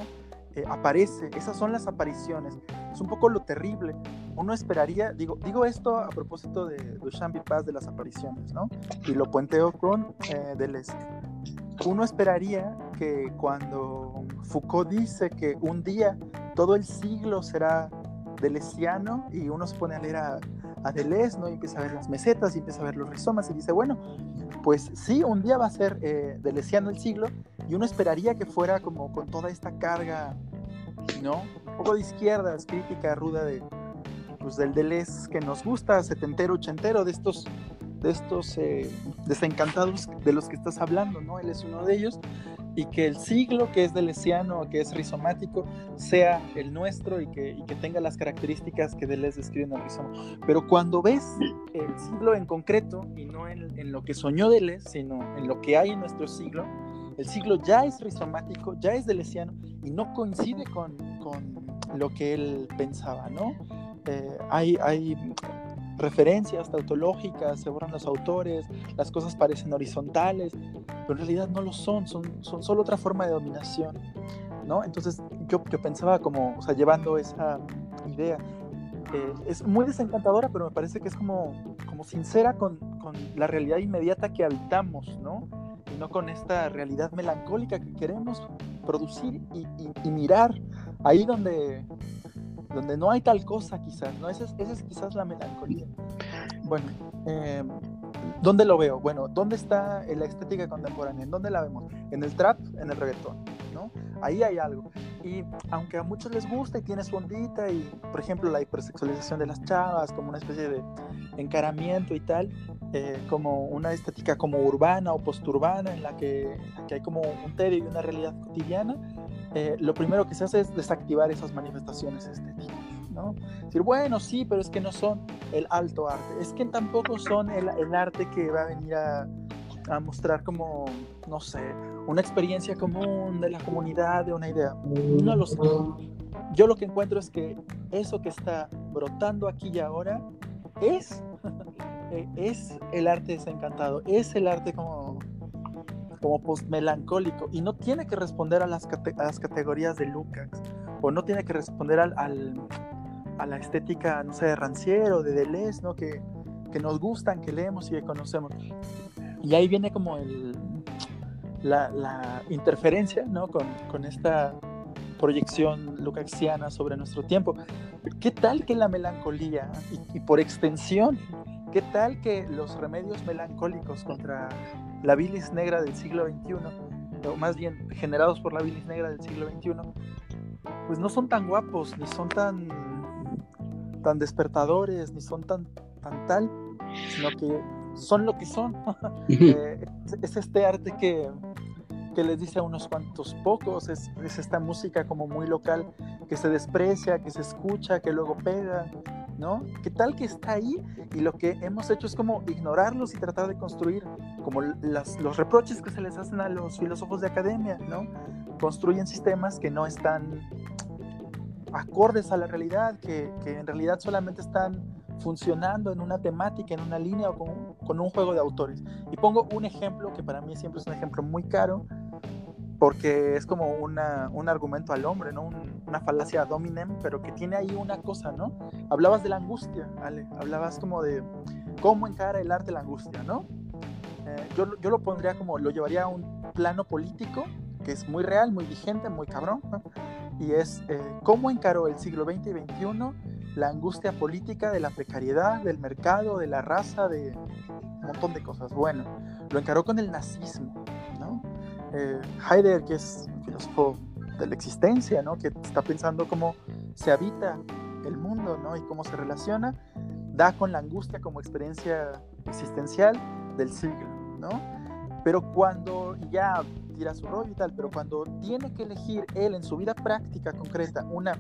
Speaker 3: Eh, aparece, esas son las apariciones. Es un poco lo terrible, uno esperaría, digo, digo esto a propósito de Duchamp Paz de las apariciones, ¿no? Y lo puenteo con eh, Deleuze. Uno esperaría que cuando Foucault dice que un día todo el siglo será delesiano y uno se pone a leer a, Deleuze, ¿no? Y empieza a ver las mesetas y empieza a ver los rizomas y dice, bueno, pues sí, un día va a ser eh, el siglo y uno esperaría que fuera como con toda esta carga, ¿no? Un poco de izquierdas, crítica ruda de, pues, del Deleuze que nos gusta, setentero, ochentero, de estos, de estos eh, desencantados de los que estás hablando, ¿no? Él es uno de ellos, y que el siglo que es delesiano, que es rizomático, sea el nuestro y que, y que tenga las características que Deleuze describe en el rizoma. Pero cuando ves el siglo en concreto, y no en, en lo que soñó Deleuze, sino en lo que hay en nuestro siglo, el siglo ya es rizomático, ya es delesiano y no coincide con, con lo que él pensaba, ¿no? Eh, hay, hay referencias tautológicas, se borran los autores, las cosas parecen horizontales, pero en realidad no lo son, son, son solo otra forma de dominación, ¿no? Entonces yo, yo pensaba como, o sea, llevando esa idea, eh, es muy desencantadora, pero me parece que es como, como sincera con, con, la realidad inmediata que habitamos, ¿no? Y no con esta realidad melancólica que queremos producir y, y, y mirar ahí donde, donde no hay tal cosa quizás, ¿no? Esa es, quizás la melancolía. Bueno, eh, ¿dónde lo veo? Bueno, ¿dónde está la estética contemporánea? ¿En dónde la vemos? En el trap, en el reggaetón, ¿no? Ahí hay algo. Y aunque a muchos les gusta y tiene su ondita y, por ejemplo, la hipersexualización de las chavas como una especie de encaramiento y tal, eh, como una estética como urbana o posturbana en la que, que hay como un tedio y una realidad cotidiana, eh, lo primero que se hace es desactivar esas manifestaciones estéticas. ¿no? Decir, bueno, sí, pero es que no son el alto arte, es que tampoco son el, el arte que va a venir a, a, mostrar como, no sé, una experiencia común de la comunidad, de una idea. No lo sé. Yo lo que encuentro es que eso que está brotando aquí y ahora es, *laughs* eh, es el arte desencantado, es el arte como como post-melancólico y no tiene que responder a las, a las categorías de Lukács o no tiene que responder al, al, a la estética, no sé, de Rancière o de Deleuze, ¿no? Que, que, nos gustan, que leemos y que conocemos. Y ahí viene como el, la, la interferencia, ¿no? Con, con esta proyección lucaxiana sobre nuestro tiempo. ¿Qué tal que la melancolía y, y por extensión ¿Qué tal que los remedios melancólicos contra la bilis negra del siglo XXI, o más bien generados por la bilis negra del siglo XXI, pues no son tan guapos, ni son tan, tan despertadores, ni son tan, tan tal, sino que son lo que son. *laughs* eh, es, este arte que, que les dice a unos cuantos pocos, es, es, esta música como muy local que se desprecia, que se escucha, que luego pega, ¿no? ¿Qué tal que está ahí y lo que hemos hecho es como ignorarlos y tratar de construir como las, los reproches que se les hacen a los filósofos de academia, ¿no? Construyen sistemas que no están acordes a la realidad, que, en realidad solamente están funcionando en una temática, en una línea o con, con, un juego de autores. Y pongo un ejemplo que para mí siempre es un ejemplo muy caro, porque es como una, un argumento al hombre, ¿no? Un, una falacia dominem, pero que tiene ahí una cosa, ¿no? Hablabas de la angustia, Ale, hablabas como de cómo encara el arte la angustia, ¿no? Eh, yo, yo, lo pondría como, lo llevaría a un plano político, que es muy real, muy vigente, muy cabrón, ¿no? y es eh, cómo encaró el siglo XX y XXI la angustia política de la precariedad, del mercado, de la raza, de un montón de cosas. Bueno, lo encaró con el nazismo. Eh, Heidegger, que es un filósofo de la existencia, ¿no? Que está pensando cómo se habita el mundo, ¿no? Y cómo se relaciona, da con la angustia como experiencia existencial del siglo, ¿no? Pero cuando ya tira su rollo y tal, pero cuando tiene que elegir él en su vida práctica concreta una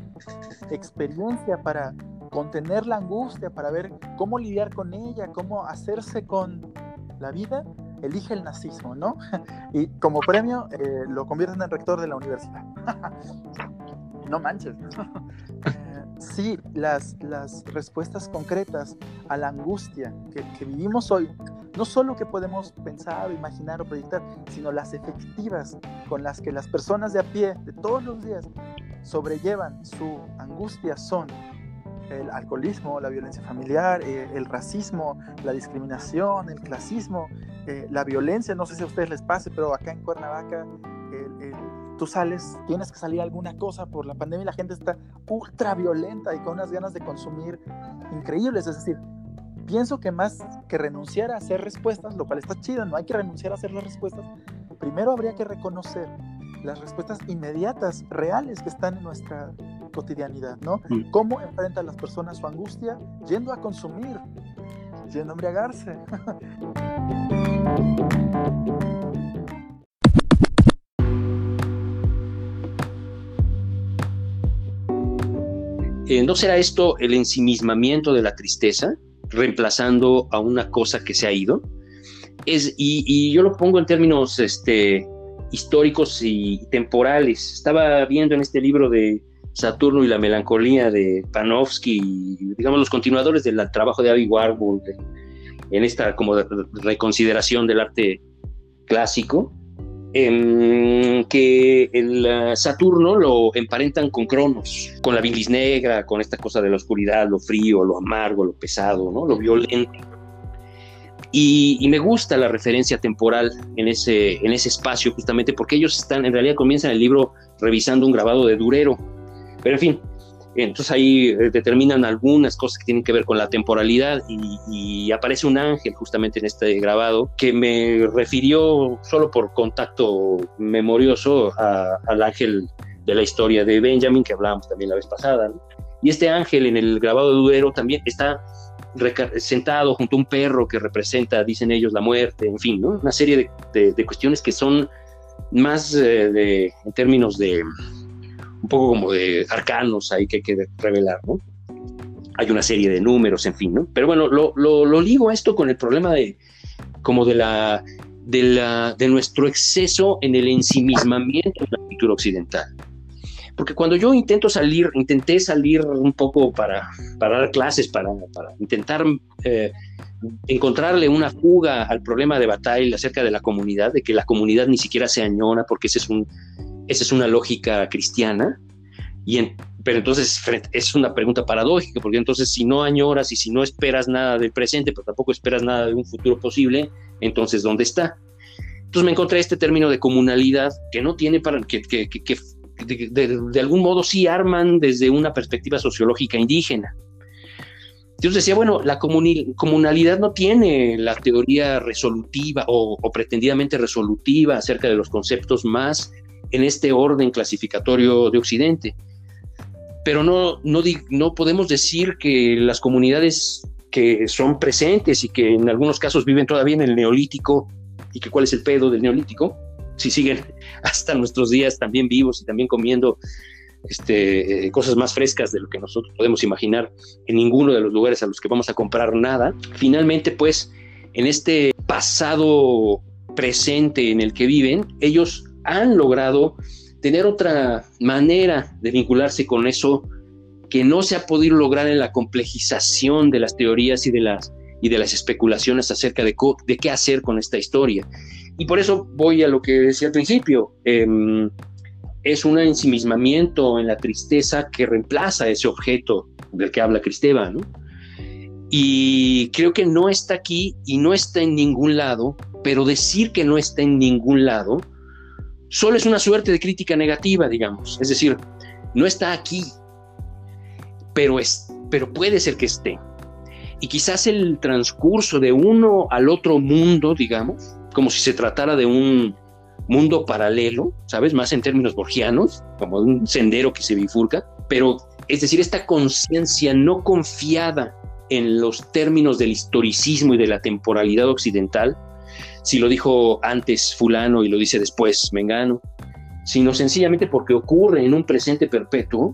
Speaker 3: experiencia para contener la angustia, para ver cómo lidiar con ella, cómo hacerse con la vida, elige el nazismo, ¿no? *laughs* Y como premio eh, lo convierten en rector de la universidad. *laughs* no manches. *laughs* Eh, sí, las, las respuestas concretas a la angustia que, que, vivimos hoy, no solo que podemos pensar, imaginar o proyectar, sino las efectivas con las que las personas de a pie, de todos los días, sobrellevan su angustia son el alcoholismo, la violencia familiar, eh, el racismo, la discriminación, el clasismo, eh, la violencia, no sé si a ustedes les pase, pero acá en Cuernavaca tú sales, tienes que salir alguna cosa por la pandemia y la gente está ultra violenta y con unas ganas de consumir increíbles, es decir, pienso que más que renunciar a hacer respuestas, lo cual está chido, no hay que renunciar a hacer las respuestas, primero habría que reconocer las respuestas inmediatas, reales que están en nuestra cotidianidad, ¿no? Mm. ¿Cómo enfrentan las personas su angustia? Yendo a consumir, yendo a embriagarse. *laughs*
Speaker 1: Eh, ¿No será esto el ensimismamiento de la tristeza, reemplazando a una cosa que se ha ido? Es, y, y, yo lo pongo en términos este, históricos y temporales. Estaba viendo en este libro de Saturno y la melancolía de Panofsky, digamos los continuadores del trabajo de Abby Warburg en esta como reconsideración del arte clásico, em, que el Saturno lo emparentan con Cronos, con la bilis negra, con esta cosa de la oscuridad, lo frío, lo amargo, lo pesado, ¿no? lo violento. Y, y, me gusta la referencia temporal en ese, en ese espacio justamente porque ellos están, en realidad comienzan el libro revisando un grabado de Durero, pero en fin, entonces ahí eh, determinan algunas cosas que tienen que ver con la temporalidad y, aparece un ángel justamente en este grabado que me refirió solo por contacto memorioso al ángel de la historia de Benjamin que hablábamos también la vez pasada. Y este ángel en el grabado de Duero también está sentado junto a un perro que representa, dicen ellos, la muerte, en fin, ¿no? una serie de, cuestiones que son más eh, de, en términos de, un poco como de arcanos ahí que hay que revelar, ¿no? Hay una serie de números, en fin, ¿no? Pero bueno, lo, lo, ligo a esto con el problema de, como de la, de la, de nuestro exceso en el ensimismamiento de la cultura occidental. Porque cuando yo intento salir, intenté salir un poco para, para dar clases, para, para intentar eh, encontrarle una fuga al problema de batalla acerca de la comunidad, de que la comunidad ni siquiera se añona, porque ese es un, esa es una lógica cristiana. Y pero entonces es una pregunta paradójica, porque entonces si no añoras y si no esperas nada del presente, pero tampoco esperas nada de un futuro posible, entonces ¿dónde está? Entonces me encontré este término de comunalidad que no tiene para que, que, de, algún modo sí arman desde una perspectiva sociológica indígena. Entonces decía, bueno, la comunalidad no tiene la teoría resolutiva o, pretendidamente resolutiva acerca de los conceptos más en este orden clasificatorio de Occidente. Pero no, no, no podemos decir que las comunidades que son presentes y que en algunos casos viven todavía en el neolítico, y que cuál es el pedo del neolítico, si siguen *laughs* hasta nuestros días también vivos y también comiendo este, eh, cosas más frescas de lo que nosotros podemos imaginar en ninguno de los lugares a los que vamos a comprar nada. Finalmente, pues, en este pasado presente en el que viven, ellos han logrado tener otra manera de vincularse con eso que no se ha podido lograr en la complejización de las teorías y de las, y de las especulaciones acerca de, qué hacer con esta historia. Y por eso voy a lo que decía al principio. Em, es un ensimismamiento en la tristeza que reemplaza ese objeto del que habla Cristeva, Y creo que no está aquí y no está en ningún lado, pero decir que no está en ningún lado solo es una suerte de crítica negativa, digamos. Es decir, no está aquí, pero, es, pero puede ser que esté. Y quizás el transcurso de uno al otro mundo, digamos, como si se tratara de un, mundo paralelo, ¿sabes? Más en términos borgianos, como un sendero que se bifurca, pero es decir, esta conciencia no confiada en los términos del historicismo y de la temporalidad occidental, si lo dijo antes fulano y lo dice después mengano, sino sencillamente porque ocurre en un presente perpetuo,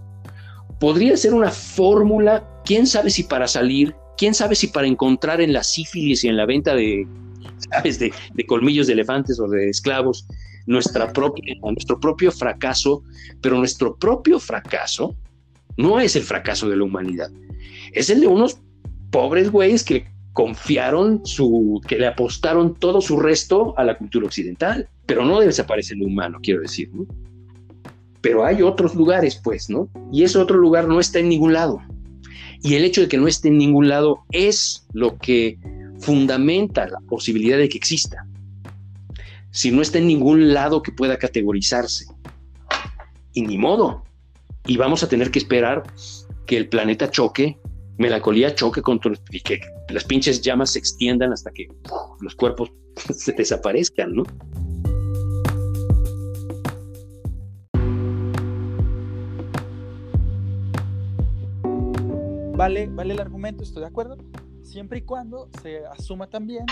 Speaker 1: podría ser una fórmula, quién sabe si para salir, quién sabe si para encontrar en la sífilis y en la venta de, *laughs* ¿sabes? de, colmillos de elefantes o de esclavos, nuestro propio fracaso, pero nuestro propio fracaso no es el fracaso de la humanidad, es el de unos pobres güeyes que confiaron su, que le apostaron todo su resto a la cultura occidental, pero no desaparece lo humano, quiero decir. Pero hay otros lugares, pues, ¿no? Y ese otro lugar no está en ningún lado. Y el hecho de que no esté en ningún lado es lo que fundamenta la posibilidad de que exista. Si no está en ningún lado que pueda categorizarse. Y ni modo. Y vamos a tener que esperar que el planeta choque melancolía choque contra y que las pinches llamas se extiendan hasta que los cuerpos *laughs* se desaparezcan, ¿no?
Speaker 3: Vale, vale el argumento, estoy de acuerdo, siempre y cuando se asuma también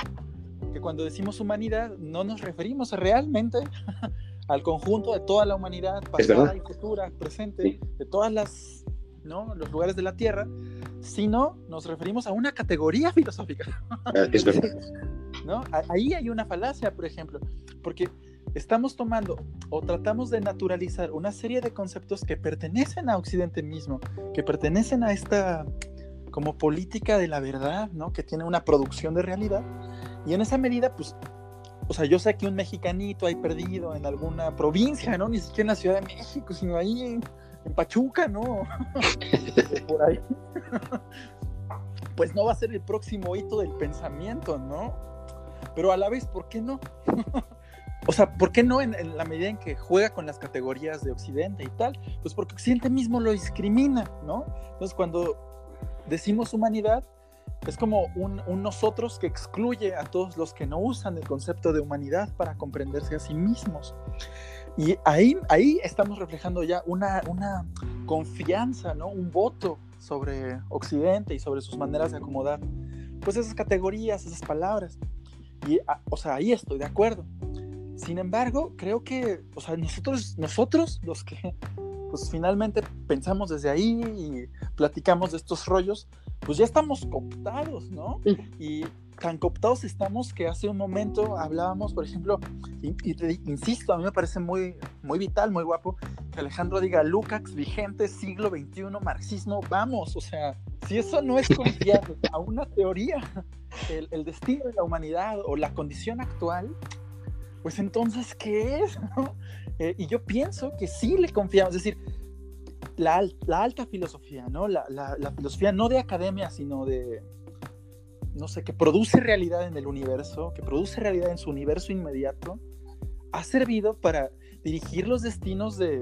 Speaker 3: que cuando decimos humanidad no nos referimos realmente *laughs* al conjunto de toda la humanidad, pasada y futura, presente, de todas las ¿no? los lugares de la Tierra, sino nos referimos a una categoría *laughs* filosófica.
Speaker 1: Ah, es verdad.
Speaker 3: ¿No? Ahí hay una falacia, por ejemplo, porque estamos tomando o tratamos de naturalizar una serie de conceptos que pertenecen a Occidente mismo, que pertenecen a esta como política de la verdad, ¿no? Que tiene una producción de realidad. Y en esa medida, pues, o sea, yo sé que un mexicanito ahí perdido en alguna provincia, ¿no? Ni siquiera en la Ciudad de México, sino ahí en, Pachuca, ¿no? *laughs* Por ahí. pues no va a ser el próximo hito del pensamiento, ¿no? Pero a la vez, ¿por qué no? *laughs* o sea, ¿por qué no en, la medida en que juega con las categorías de Occidente y tal? Pues porque Occidente mismo lo discrimina, ¿no? Entonces, cuando decimos humanidad, es como un, un, nosotros que excluye a todos los que no usan el concepto de humanidad para comprenderse a sí mismos. Y ahí, ahí estamos reflejando ya una, una confianza, ¿no? Un voto sobre Occidente y sobre sus maneras de acomodar, pues esas categorías, esas palabras. Y, ah, o sea, ahí estoy de acuerdo. Sin embargo, creo que, o sea, nosotros, nosotros los que, pues finalmente pensamos desde ahí y platicamos de estos rollos, pues ya estamos cooptados, ¿no? Y tan cooptados estamos que hace un momento hablábamos, por ejemplo, y, insisto, a mí me parece muy, muy vital, muy guapo, que Alejandro diga Lukács vigente, siglo XXI, marxismo, vamos, o sea, si eso no es confiar a una teoría, el, destino de la humanidad o la condición actual, pues entonces, ¿qué es? Eh, y yo pienso que sí le confiamos, es decir, la, la alta filosofía, ¿no? La, la, la filosofía no de academia, sino de, no sé, que produce realidad en el universo, que produce realidad en su universo inmediato, ha servido para dirigir los destinos de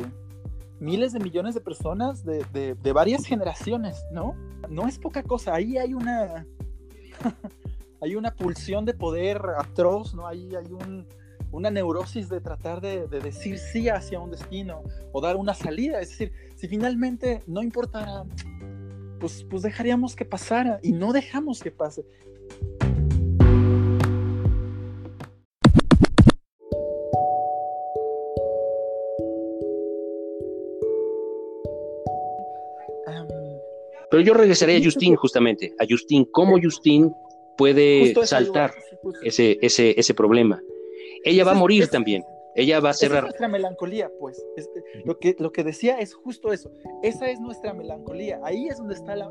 Speaker 3: miles de millones de personas de, de, varias generaciones, ¿no? No es poca cosa, ahí hay una, *laughs* hay una pulsión de poder atroz, ¿no? Ahí hay un, una neurosis de tratar de, de, decir sí hacia un destino o dar una salida, es decir, si finalmente no importara pues, pues dejaríamos que pasara y no dejamos que pase.
Speaker 1: Pero yo regresaré a Justin justamente, a Justin, cómo Justin puede saltar ese, ese, ese problema. Ella va a morir también. Ella va a cerrar.
Speaker 3: Esa es nuestra melancolía, pues. lo, que, lo que decía es justo eso. Esa es nuestra melancolía. Ahí es donde está la,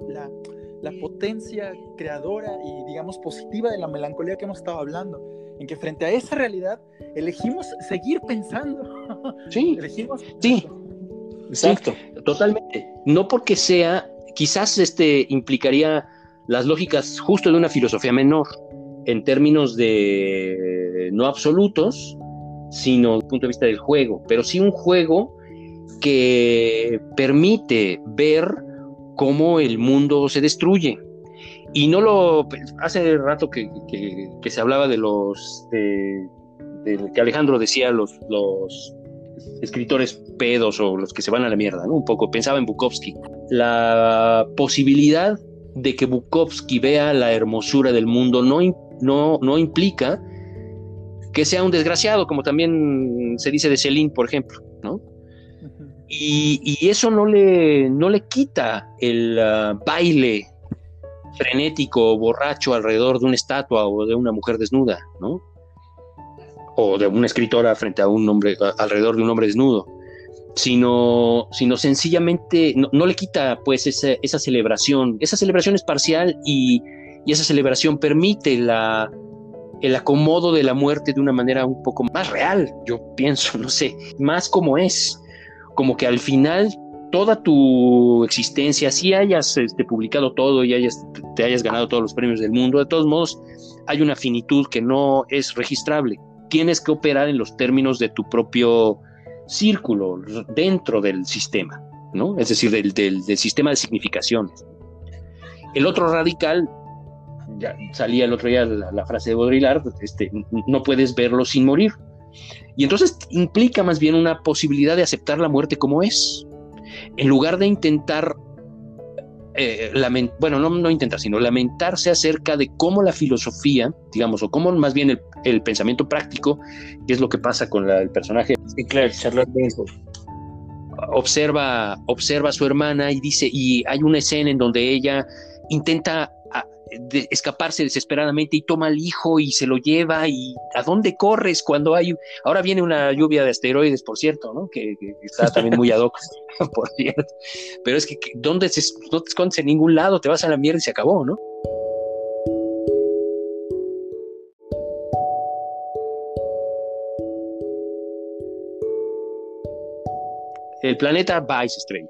Speaker 3: la, potencia creadora y, digamos, positiva de la melancolía que hemos estado hablando. En que frente a esa realidad elegimos seguir pensando. *laughs*
Speaker 1: Sí.
Speaker 3: elegimos.
Speaker 1: Sí. Exacto. totalmente. No porque sea, quizás este implicaría las lógicas justo de una filosofía menor en términos de no absolutos, sino desde el punto de vista del juego, pero sí un juego que permite ver cómo el mundo se destruye. Y no lo. Hace rato que, se hablaba de los. De, que Alejandro decía, los, los escritores pedos o los que se van a la mierda, ¿no? Un poco, pensaba en Bukowski. La posibilidad de que Bukowski vea la hermosura del mundo no, no, no implica que sea un desgraciado, como también se dice de Celine, por ejemplo, ¿no? Y, eso no le, no le quita el ah, baile frenético, borracho alrededor de una estatua o de una mujer desnuda, ¿no? O de una escritora frente a un hombre, alrededor de un hombre desnudo, sino, sino sencillamente no, le quita pues esa, esa, celebración. Esa celebración es parcial y, y esa celebración permite la, el acomodo de la muerte de una manera un poco más real, yo pienso, no sé, más como es como que al final toda tu existencia, si hayas este, publicado todo y hayas, te hayas ganado todos los premios del mundo, de todos modos hay una finitud que no es registrable. Tienes que operar en los términos de tu propio círculo dentro del sistema, ¿no? Es decir, del, del, sistema de significaciones. El otro radical, ya salía el otro día la, la frase de Baudrillard, este, no puedes verlo sin morir. Y entonces implica más bien una posibilidad de aceptar la muerte como es, en lugar de intentar, eh, bueno, no, no intentar, sino lamentarse acerca de cómo la filosofía, digamos, o cómo más bien el, pensamiento práctico, que es lo que pasa con el personaje.
Speaker 2: Sí, claro, Charlotte
Speaker 1: Observa, observa a su hermana y dice, y hay una escena en donde ella intenta de escaparse desesperadamente y toma al hijo y se lo lleva y a dónde corres cuando hay ahora viene una lluvia de asteroides por cierto no que, está también muy ad hoc *laughs* por cierto. Pero es que, dónde se, no te escondes en ningún lado te vas a la mierda y se acabó no el planeta va y se estrella.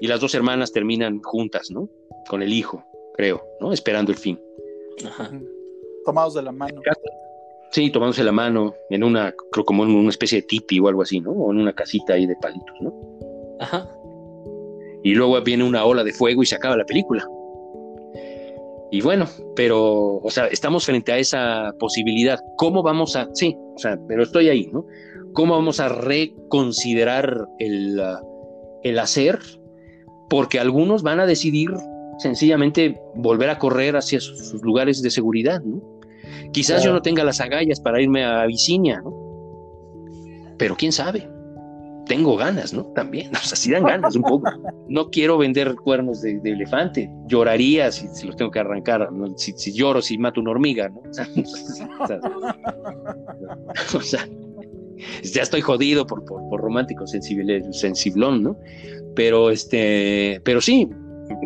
Speaker 1: Y las dos hermanas terminan juntas no con el hijo creo, ¿no? Esperando el fin.
Speaker 3: Ajá. Tomados de la mano.
Speaker 1: Sí, tomándose de la mano en una, creo como en una especie de tipi o algo así, ¿no? O en una casita ahí de palitos, ¿no?
Speaker 2: Ajá.
Speaker 1: Y luego viene una ola de fuego y se acaba la película. Y bueno, pero, o sea, estamos frente a esa posibilidad. ¿Cómo vamos a, sí, o sea, pero estoy ahí, ¿no? ¿Cómo vamos a reconsiderar el, el hacer? Porque algunos van a decidir sencillamente volver a correr hacia sus, lugares de seguridad, ¿no? Quizás yo no tenga las agallas para irme a Abisinia, ¿no? Pero quién sabe. Tengo ganas, ¿no? También, *laughs* o sea, si dan ganas un poco. No quiero vender cuernos de, elefante. Lloraría si, los tengo que arrancar. Si, lloro, si mato una hormiga, ¿no? *laughs* *laughs* O sea, ya estoy jodido por, por, por romántico sensiblón, ¿no? Pero este, pero sí,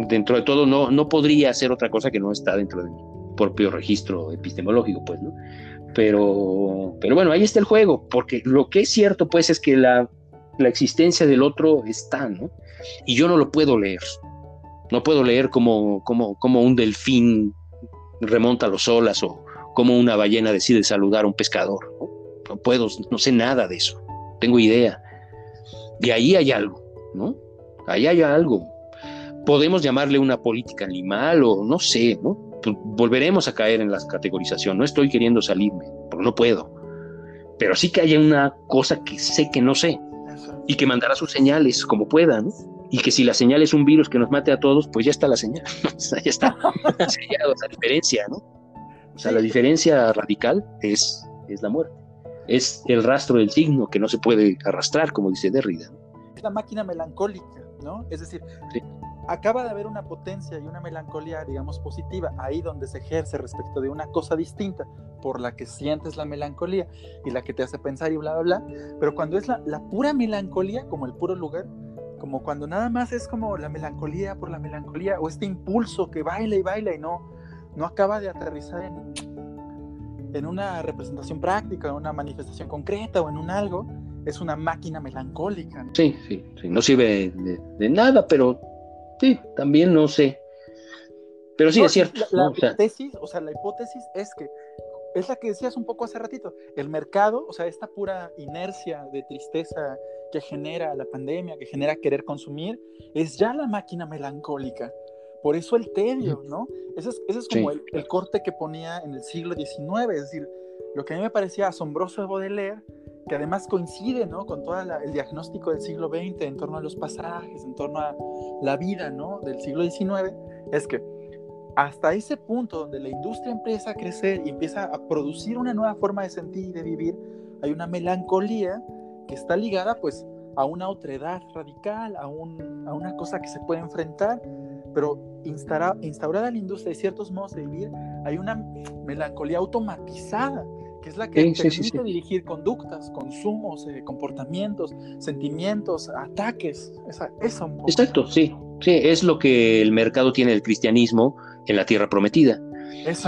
Speaker 1: dentro de todo no, no podría hacer otra cosa que no está dentro de mi propio registro epistemológico, pues, ¿no? Pero, pero bueno, ahí está el juego, porque lo que es cierto, pues, es que la, la existencia del otro está, ¿no? Y yo no lo puedo leer. No puedo leer como, como, como un delfín remonta a los olas o como una ballena decide saludar a un pescador. ¿no? no puedo, no sé nada de eso. Tengo idea. Y ahí hay algo, ¿no? Ahí hay algo podemos llamarle una política animal o no sé, ¿no? Pues, volveremos a caer en la categorización. No estoy queriendo salirme, porque no puedo. Pero sí que haya una cosa que sé que no sé y que mandará sus señales como pueda, ¿no? Y que si la señal es un virus que nos mate a todos, pues ya está la señal. *laughs* ya está *laughs* sellado esa diferencia, ¿no? O sea, la diferencia radical es, es la muerte. Es el rastro del signo que no se puede arrastrar, como dice Derrida.
Speaker 3: Es la máquina melancólica, ¿no? Es decir, acaba de haber una potencia y una melancolía, digamos, positiva, ahí donde se ejerce respecto de una cosa distinta por la que sientes la melancolía y la que te hace pensar y bla, bla, bla. Pero cuando es la, pura melancolía, como el puro lugar, como cuando nada más es como la melancolía por la melancolía o este impulso que baila y baila y no, no acaba de aterrizar en, en una representación práctica, en una manifestación concreta o en un algo, es una máquina melancólica.
Speaker 1: Sí, sí, sí, no sirve de nada, pero Sí, también no sé. Pero sí, es cierto.
Speaker 3: La, hipótesis, o sea, la hipótesis es que es la que decías un poco hace ratito. El mercado, o sea, esta pura inercia de tristeza que genera la pandemia, que genera querer consumir, es ya la máquina melancólica. Por eso el tedio, ¿no? Ese es, ese es como el, el, corte que ponía en el siglo XIX, es decir, lo que a mí me parecía asombroso de Baudelaire, que además coincide ¿no? con todo el diagnóstico del siglo XX en torno a los pasajes, en torno a la vida ¿no? del siglo XIX, es que hasta ese punto donde la industria empieza a crecer y empieza a producir una nueva forma de sentir y de vivir, hay una melancolía que está ligada pues a una otredad radical, a, un, a una cosa que se puede enfrentar, pero instaura, instaurada en la industria de ciertos modos de vivir, hay una melancolía automatizada, que es la que permite dirigir conductas, consumos, eh, comportamientos, sentimientos, ataques. Esa, esa
Speaker 1: Exacto, sí. Sí, es lo que el mercado tiene del cristianismo en la tierra prometida.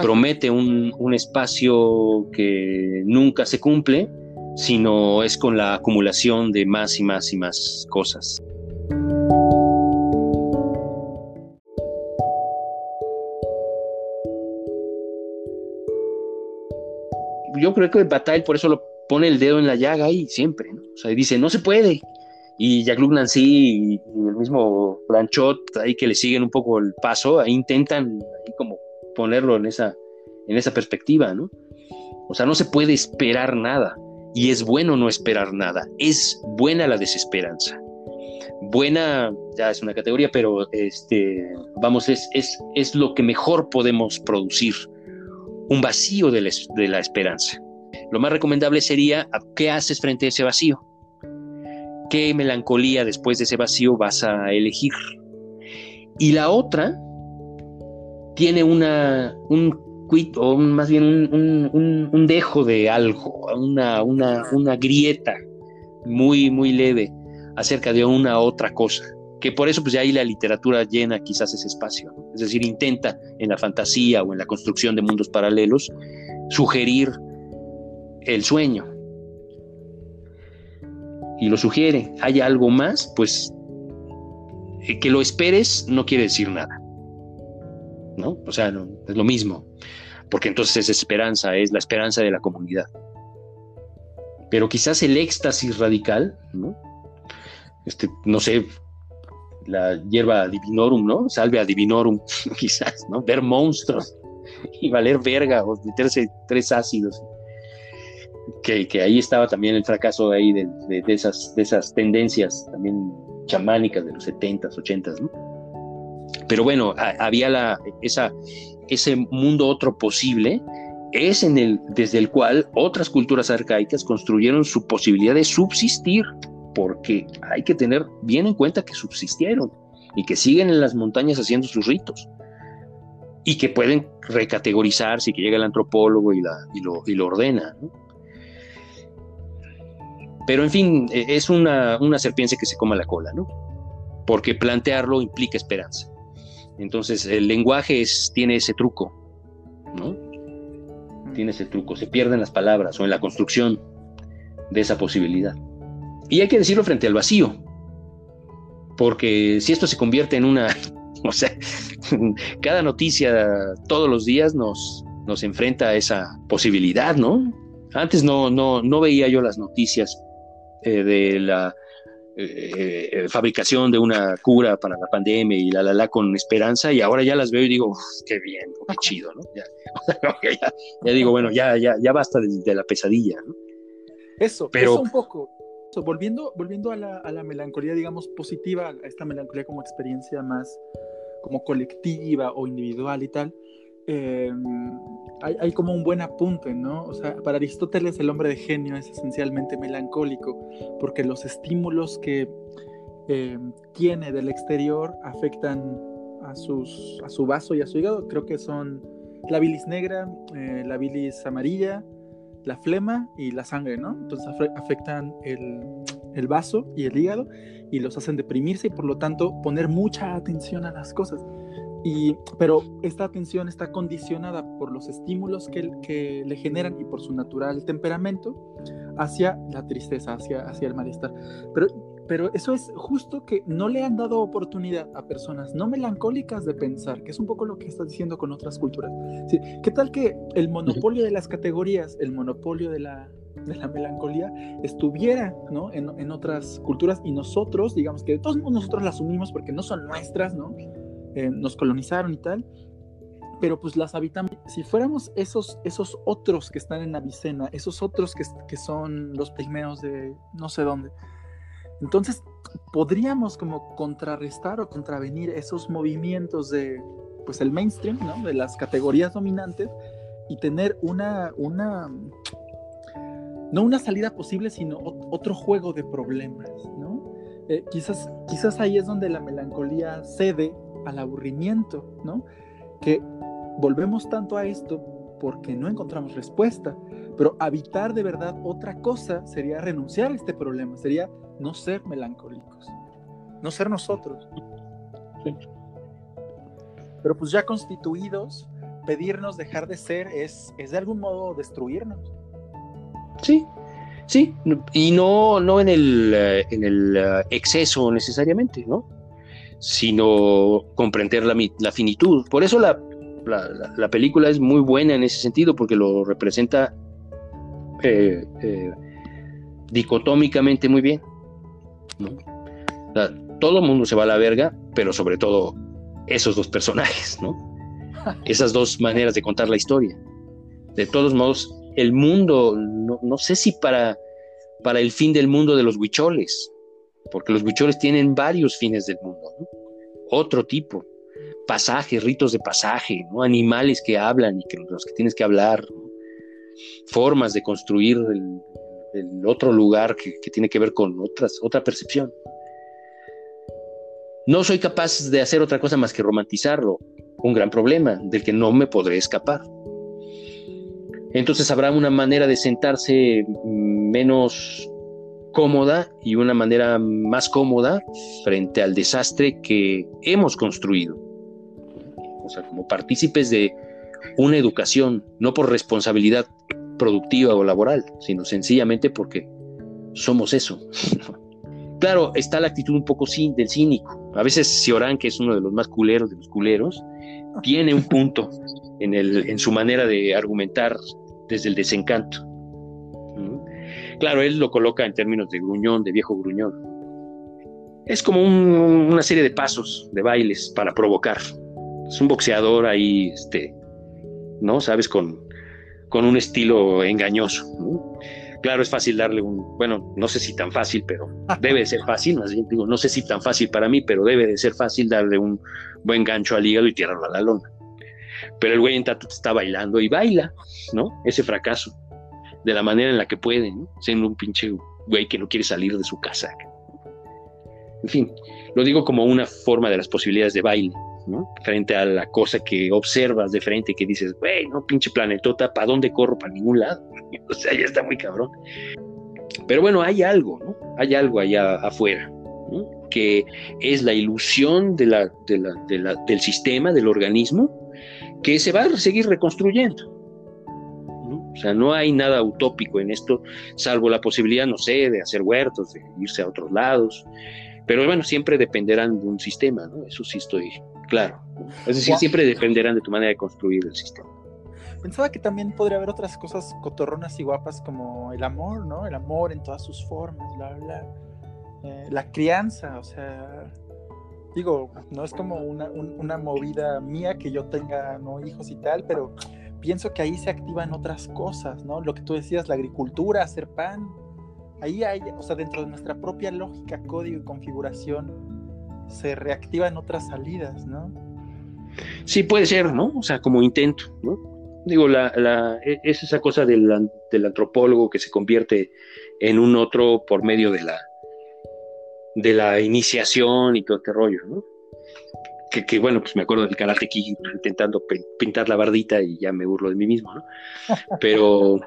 Speaker 1: Promete un, un espacio que nunca se cumple, sino es con la acumulación de más y más y más cosas. Yo creo que Bataille por eso lo pone el dedo en la llaga ahí siempre. O sea, dice, no se puede. Y Jacques-Luc Nancy y, el mismo Blanchot, ahí que le siguen un poco el paso, ahí intentan como ponerlo en esa, en esa perspectiva, ¿no? O sea, no se puede esperar nada y es bueno no esperar nada. Es buena la desesperanza. Buena, ya es una categoría, pero este, vamos, es, es, es lo que mejor podemos producir. Un vacío de la, esperanza. Lo más recomendable sería, ¿qué haces frente a ese vacío? ¿Qué melancolía después de ese vacío vas a elegir? Y la otra tiene una, un o más bien un, dejo de algo, una, una, grieta muy, muy leve acerca de una otra cosa, que por eso pues ya ahí la literatura llena quizás ese espacio, es decir, intenta en la fantasía o en la construcción de mundos paralelos sugerir el sueño. Y lo sugiere, hay algo más, pues eh, que lo esperes no quiere decir nada. ¿no? O sea, no, es lo mismo, porque entonces es esperanza, es la esperanza de la comunidad. Pero quizás el éxtasis radical, ¿no? Este, no sé, la hierba divinorum, ¿no? Salve a divinorum, *laughs* quizás, ¿no? Ver monstruos y valer verga o meterse tres ácidos. Que, que ahí estaba también el fracaso ahí de, de, esas, de esas tendencias también chamánicas de los 70s, 80s, ¿no? Pero bueno, había la, esa, ese mundo otro posible, es en el, desde el cual otras culturas arcaicas construyeron su posibilidad de subsistir, porque hay que tener bien en cuenta que subsistieron y que siguen en las montañas haciendo sus ritos y que pueden recategorizarse y que llega el antropólogo y, la, y, lo, y lo ordena. Pero en fin, e, es una, una serpiente que se coma la cola, ¿no? Porque plantearlo implica esperanza. Entonces el lenguaje tiene ese truco, ¿no? Tiene ese truco, se pierden las palabras o en la construcción de esa posibilidad. Y hay que decirlo frente al vacío, porque si esto se convierte en una, *laughs* o sea, *laughs* cada noticia todos los días nos, nos enfrenta a esa posibilidad, ¿no? Antes no, no, no veía yo las noticias eh, de la eh, eh, fabricación de una cura para la pandemia y la la la con esperanza y ahora ya las veo y digo, qué bien, qué *laughs* chido, ¿no? Ya, digo, bueno, ya, ya, ya basta de, la pesadilla, ¿no?
Speaker 3: Eso, pero eso un poco. Volviendo, volviendo a la, a la melancolía, digamos, positiva, a esta melancolía como experiencia más como colectiva o individual y tal, eh, hay, como un buen apunte, ¿no? O sea, para Aristóteles el hombre de genio es esencialmente melancólico, porque los estímulos que eh, tiene del exterior afectan a, sus, a su vaso y a su hígado. Creo que son la bilis negra, eh, la bilis amarilla, la flema y la sangre, ¿no? Entonces afectan el, el vaso y el hígado y los hacen deprimirse y por lo tanto poner mucha atención a las cosas pero esta atención está condicionada por los estímulos que, que, le generan y por su natural temperamento hacia la tristeza, hacia, hacia el malestar. Pero, pero eso es justo que no le han dado oportunidad a personas no melancólicas de pensar, que es un poco lo que estás diciendo con otras culturas. ¿Qué tal que el monopolio de las categorías, el monopolio de la, de la melancolía estuviera ¿no? en, en, otras culturas y nosotros, digamos que todos nosotros la asumimos porque no son nuestras, ¿no? Eh, nos colonizaron y tal, pero pues las habitamos si fuéramos esos, esos otros que están en Avicena, esos otros que, que son los pigmeos de no sé dónde, entonces podríamos como contrarrestar o contravenir esos movimientos de pues el mainstream, ¿no? De las categorías dominantes y tener una, una no una salida posible, sino otro juego de problemas, ¿no? Eh, quizás, quizás ahí es donde la melancolía cede al aburrimiento, ¿no? Que volvemos tanto a esto porque no encontramos respuesta, pero habitar de verdad otra cosa sería renunciar a este problema, sería no ser melancólicos, no ser nosotros. Pero pues ya constituidos, pedirnos dejar de ser es, es de algún modo destruirnos.
Speaker 1: Sí, sí, y no, no en el, eh, en el eh, exceso necesariamente, ¿no? Sino comprender la, la finitud. Por eso la, la, película es muy buena en ese sentido, porque lo representa eh, dicotómicamente muy bien. Todo el mundo se va a la verga, pero sobre todo esos dos personajes, ¿no? *laughs* Esas dos maneras de contar la historia. De todos modos, el mundo, no, sé si para, para el fin del mundo de los huicholes, porque los huicholes tienen varios fines del mundo, otro tipo, pasajes, ritos de pasaje, ¿no? animales que hablan y que los que tienes que hablar, formas de construir el, otro lugar que, tiene que ver con otras, otra percepción. No soy capaz de hacer otra cosa más que romantizarlo, un gran problema del que no me podré escapar. Entonces habrá una manera de sentarse menos cómoda y una manera más cómoda frente al desastre que hemos construido. O sea, como partícipes de una educación, no por responsabilidad productiva o laboral, sino sencillamente porque somos eso. *laughs* claro, está la actitud un poco del cínico. A veces Sioran, que es uno de los más culeros de los culeros, tiene un punto en, el, en su manera de argumentar desde el desencanto. Claro, él lo coloca en términos de gruñón, de viejo gruñón. Es como una serie de pasos, de bailes para provocar. Es un boxeador ahí, este, ¿no? Sabes, con, con un estilo engañoso. Claro, es fácil darle un, bueno, no sé si tan fácil, pero debe de ser fácil, no sé si tan fácil para mí, pero debe de ser fácil darle un buen gancho al hígado y tirarlo a la lona. Pero el güey en Tatu está bailando y baila, ¿no? Ese fracaso, de la manera en la que puede. Siendo un pinche güey que no quiere salir de su casa. En fin, lo digo como una forma de las posibilidades de baile, ¿no? Frente a la cosa que observas de frente, que dices, güey, no, pinche planetota, ¿para dónde corro? Para ningún lado. *laughs* o sea, ya está muy cabrón. Pero bueno, hay algo, ¿no? Hay algo allá afuera, que es la ilusión del sistema, del organismo, que se va a seguir reconstruyendo. O sea, no hay nada utópico en esto, salvo la posibilidad, no sé, de hacer huertos, de irse a otros lados. Pero bueno, siempre dependerán de un sistema, ¿no? Eso sí estoy claro. Es decir, siempre dependerán de tu manera de construir el sistema.
Speaker 3: Pensaba que también podría haber otras cosas cotorronas y guapas como el amor, ¿no? El amor en todas sus formas, bla, bla. Eh, la crianza, o sea, digo, no es como una, movida mía que yo tenga no hijos y tal, pero pienso que ahí se activan otras cosas, ¿no? Lo que tú decías, la agricultura, hacer pan. Ahí hay, o sea, dentro de nuestra propia lógica, código y configuración, se reactivan otras salidas, ¿no?
Speaker 1: Sí, puede ser, ¿no? O sea, como intento, ¿no? Digo, la, la, e, es esa cosa del, del antropólogo que se convierte en un otro por medio de la, de la iniciación y todo este rollo, ¿no? Que, bueno, pues me acuerdo del karate aquí intentando pintar la bardita y ya me burlo de mí mismo, ¿no? Pero,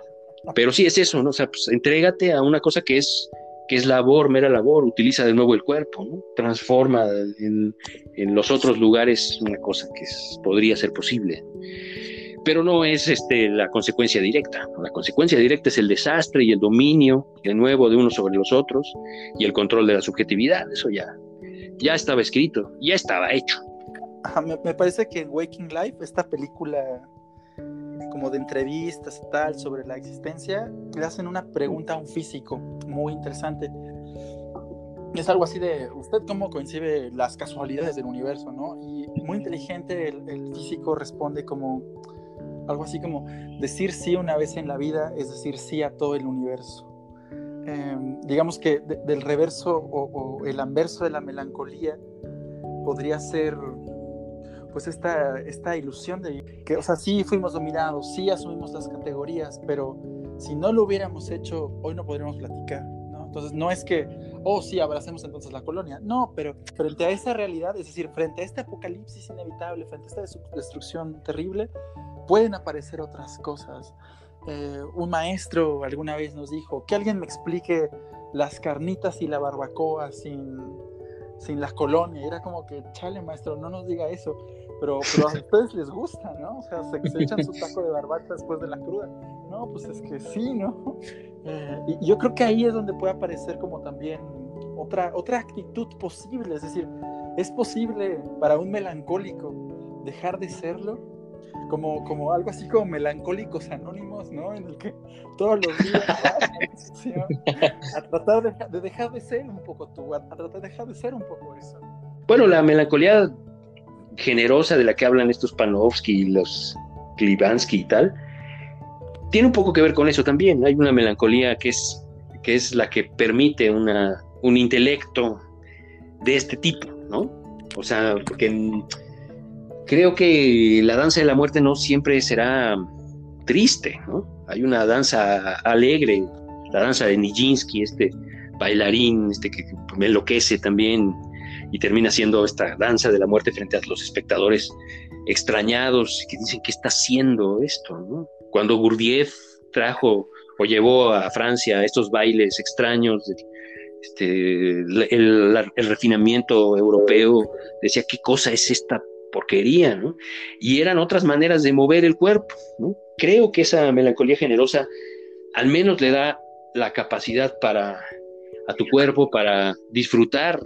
Speaker 1: pero sí es eso, ¿no? O sea, pues entrégate a una cosa que es, que es labor, mera labor, utiliza de nuevo el cuerpo, ¿no? Transforma en, en los otros lugares una cosa que podría ser posible pero no es este, la consecuencia directa. La consecuencia directa es el desastre y el dominio, de nuevo, de unos sobre los otros y el control de la subjetividad. Eso ya, ya estaba escrito, ya estaba hecho.
Speaker 3: me, parece que en Waking Life, esta película como de entrevistas y tal sobre la existencia, le hacen una pregunta a un físico muy interesante. Es algo así de, ¿usted cómo coincide las casualidades del universo, no? Y muy inteligente el, el físico responde como, algo así como decir sí una vez en la vida es decir sí a todo el universo. Em, digamos que del reverso o, el anverso de la melancolía podría ser pues esta, esta ilusión de que, o sea, sí fuimos dominados, sí asumimos las categorías, pero si no lo hubiéramos hecho, hoy no podríamos platicar, ¿no? Entonces no es que, oh sí, abracemos entonces la colonia, no, pero frente a esa realidad, es decir, frente a este apocalipsis inevitable, frente a esta destrucción terrible, pueden aparecer otras cosas. Eh, un maestro alguna vez nos dijo, que alguien me explique las carnitas y la barbacoa sin, sin la colonia. Era como que, chale, maestro, no nos diga eso. Pero, pero a ustedes les gusta, ¿no? O sea, se, echan su taco de barbacoa después de la cruda. No, pues es que sí, ¿no? Eh, y yo creo que ahí es donde puede aparecer como también otra, otra actitud posible. Es decir, es posible para un melancólico dejar de serlo como, como algo así como melancólicos anónimos, ¿no? En el que todos los días a tratar de, dejar de ser un poco tú, a, tratar de dejar de ser un poco eso.
Speaker 1: Bueno, la melancolía generosa de la que hablan estos Panofsky y los Klibansky y tal, tiene un poco que ver con eso también. Hay una melancolía que es, que es la que permite una, un intelecto de este tipo, ¿no? O sea, porque creo que la danza de la muerte no siempre será triste, ¿no? Hay una danza alegre, la danza de Nijinsky, este bailarín este que me enloquece también y termina siendo esta danza de la muerte frente a los espectadores extrañados que dicen que está haciendo esto. Cuando Gurdjieff trajo o llevó a Francia estos bailes extraños, este, el, el refinamiento europeo, decía, ¿qué cosa es esta porquería, ¿no? Y eran otras maneras de mover el cuerpo, ¿no? Creo que esa melancolía generosa al menos le da la capacidad para a tu cuerpo para disfrutar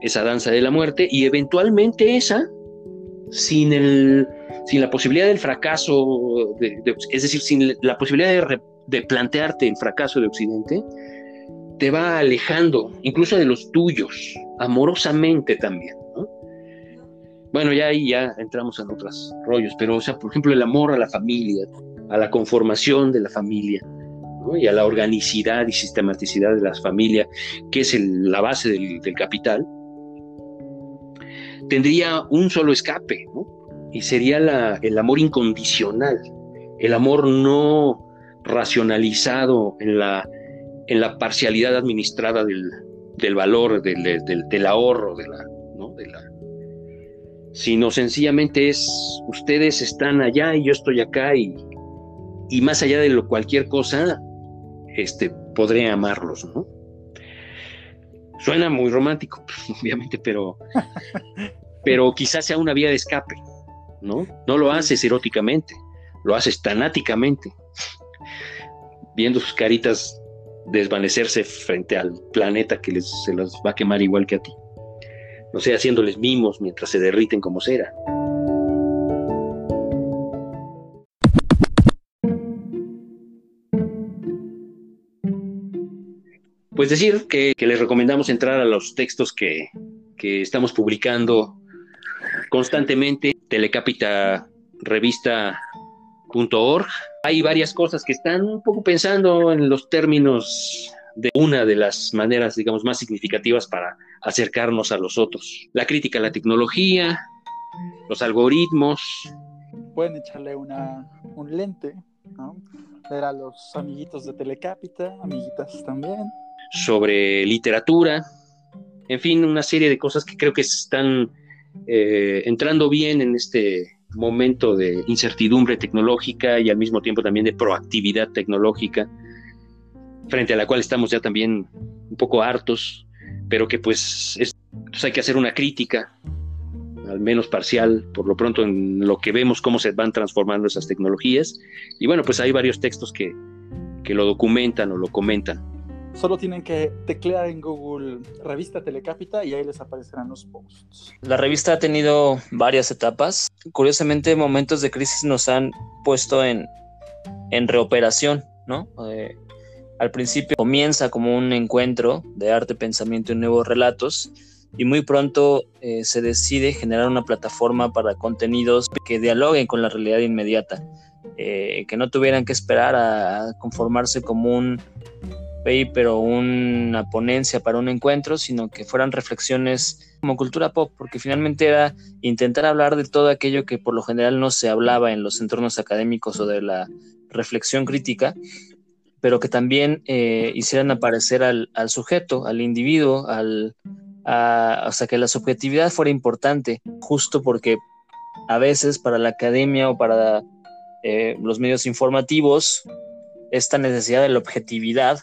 Speaker 1: esa danza de la muerte y eventualmente esa sin el sin la posibilidad del fracaso es decir sin la posibilidad de, de plantearte el fracaso de Occidente te va alejando incluso de los tuyos amorosamente también bueno, ya ahí ya entramos en otros rollos, pero, o sea, por ejemplo, el amor a la familia, a la conformación de la familia, y a la organicidad y sistematicidad de la familia, que es la base del, capital, tendría un solo escape, y sería el amor incondicional, el amor no racionalizado en la, en la parcialidad administrada del, valor, del, del, ahorro, de la, ¿no? de la sino sencillamente es ustedes están allá y yo estoy acá y, y más allá de lo cualquier cosa, este, podré amarlos, ¿no? Suena muy romántico, *laughs* obviamente, pero, pero quizás sea una vía de escape, ¿no? No lo haces eróticamente, lo haces tanáticamente, viendo sus caritas desvanecerse frente al planeta que les, se los va a quemar igual que a ti no sé, haciéndoles mimos mientras se derriten como cera. Pues decir que, les recomendamos entrar a los textos que, que estamos publicando constantemente, Telecapita Revista.org. Hay varias cosas que están un poco pensando en los términos de una de las maneras, digamos, más significativas para acercarnos a los otros. La crítica a la tecnología, los algoritmos.
Speaker 3: Pueden echarle una, un lente, ¿no? Ver a los amiguitos de Telecápita, amiguitas también.
Speaker 1: Sobre literatura, en fin, una serie de cosas que creo que están eh, entrando bien en este momento de incertidumbre tecnológica y al mismo tiempo también de proactividad tecnológica, frente a la cual estamos ya también un poco hartos pero que pues, pues, hay que hacer una crítica, al menos parcial, por lo pronto en lo que vemos cómo se van transformando esas tecnologías. Y bueno, pues hay varios textos que, que lo documentan o lo comentan.
Speaker 3: Solo tienen que teclear en Google revista Telecápita y ahí les aparecerán los posts.
Speaker 2: La revista ha tenido varias etapas. Curiosamente, momentos de crisis nos han puesto en, en reoperación, ¿no? Eh, al principio comienza como un encuentro de arte, pensamiento y nuevos relatos y muy pronto eh, se decide generar una plataforma para contenidos que dialoguen con la realidad inmediata. eh, que no tuvieran que esperar a conformarse como un paper o una ponencia para un encuentro, sino que fueran reflexiones como cultura pop, porque finalmente era intentar hablar de todo aquello que por lo general no se hablaba en los entornos académicos o de la reflexión crítica, pero que también eh, hicieran aparecer al, sujeto, al individuo, al, o sea, que la subjetividad fuera importante, justo porque a veces para la academia o para eh, los medios informativos, esta necesidad de la objetividad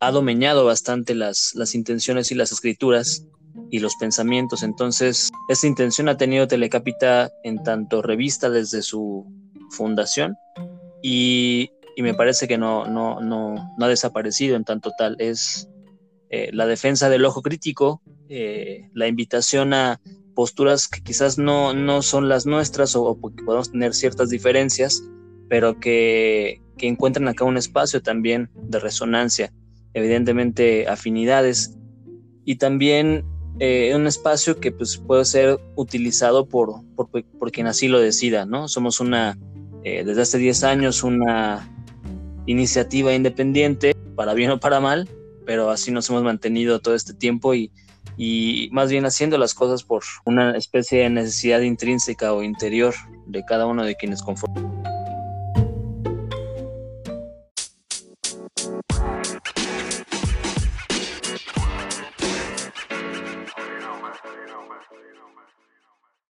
Speaker 2: ha domeñado bastante las, las intenciones y las escrituras y los pensamientos. Entonces, esta intención ha tenido Telecapita en tanto revista desde su fundación y, me parece que no, no, no, no, ha desaparecido en tanto tal. Es eh, la defensa del ojo crítico, eh, la invitación a posturas que quizás no, no son las nuestras o, o que podemos tener ciertas diferencias, pero que, que encuentran acá un espacio también de resonancia evidentemente afinidades y también eh, un espacio que pues, puede ser utilizado por, por, quien así lo decida, ¿no? Somos una, eh, desde hace 10 años, una iniciativa independiente, para bien o para mal, pero así nos hemos mantenido todo este tiempo y, y más bien haciendo las cosas por una especie de necesidad intrínseca o interior de cada uno de quienes conforman.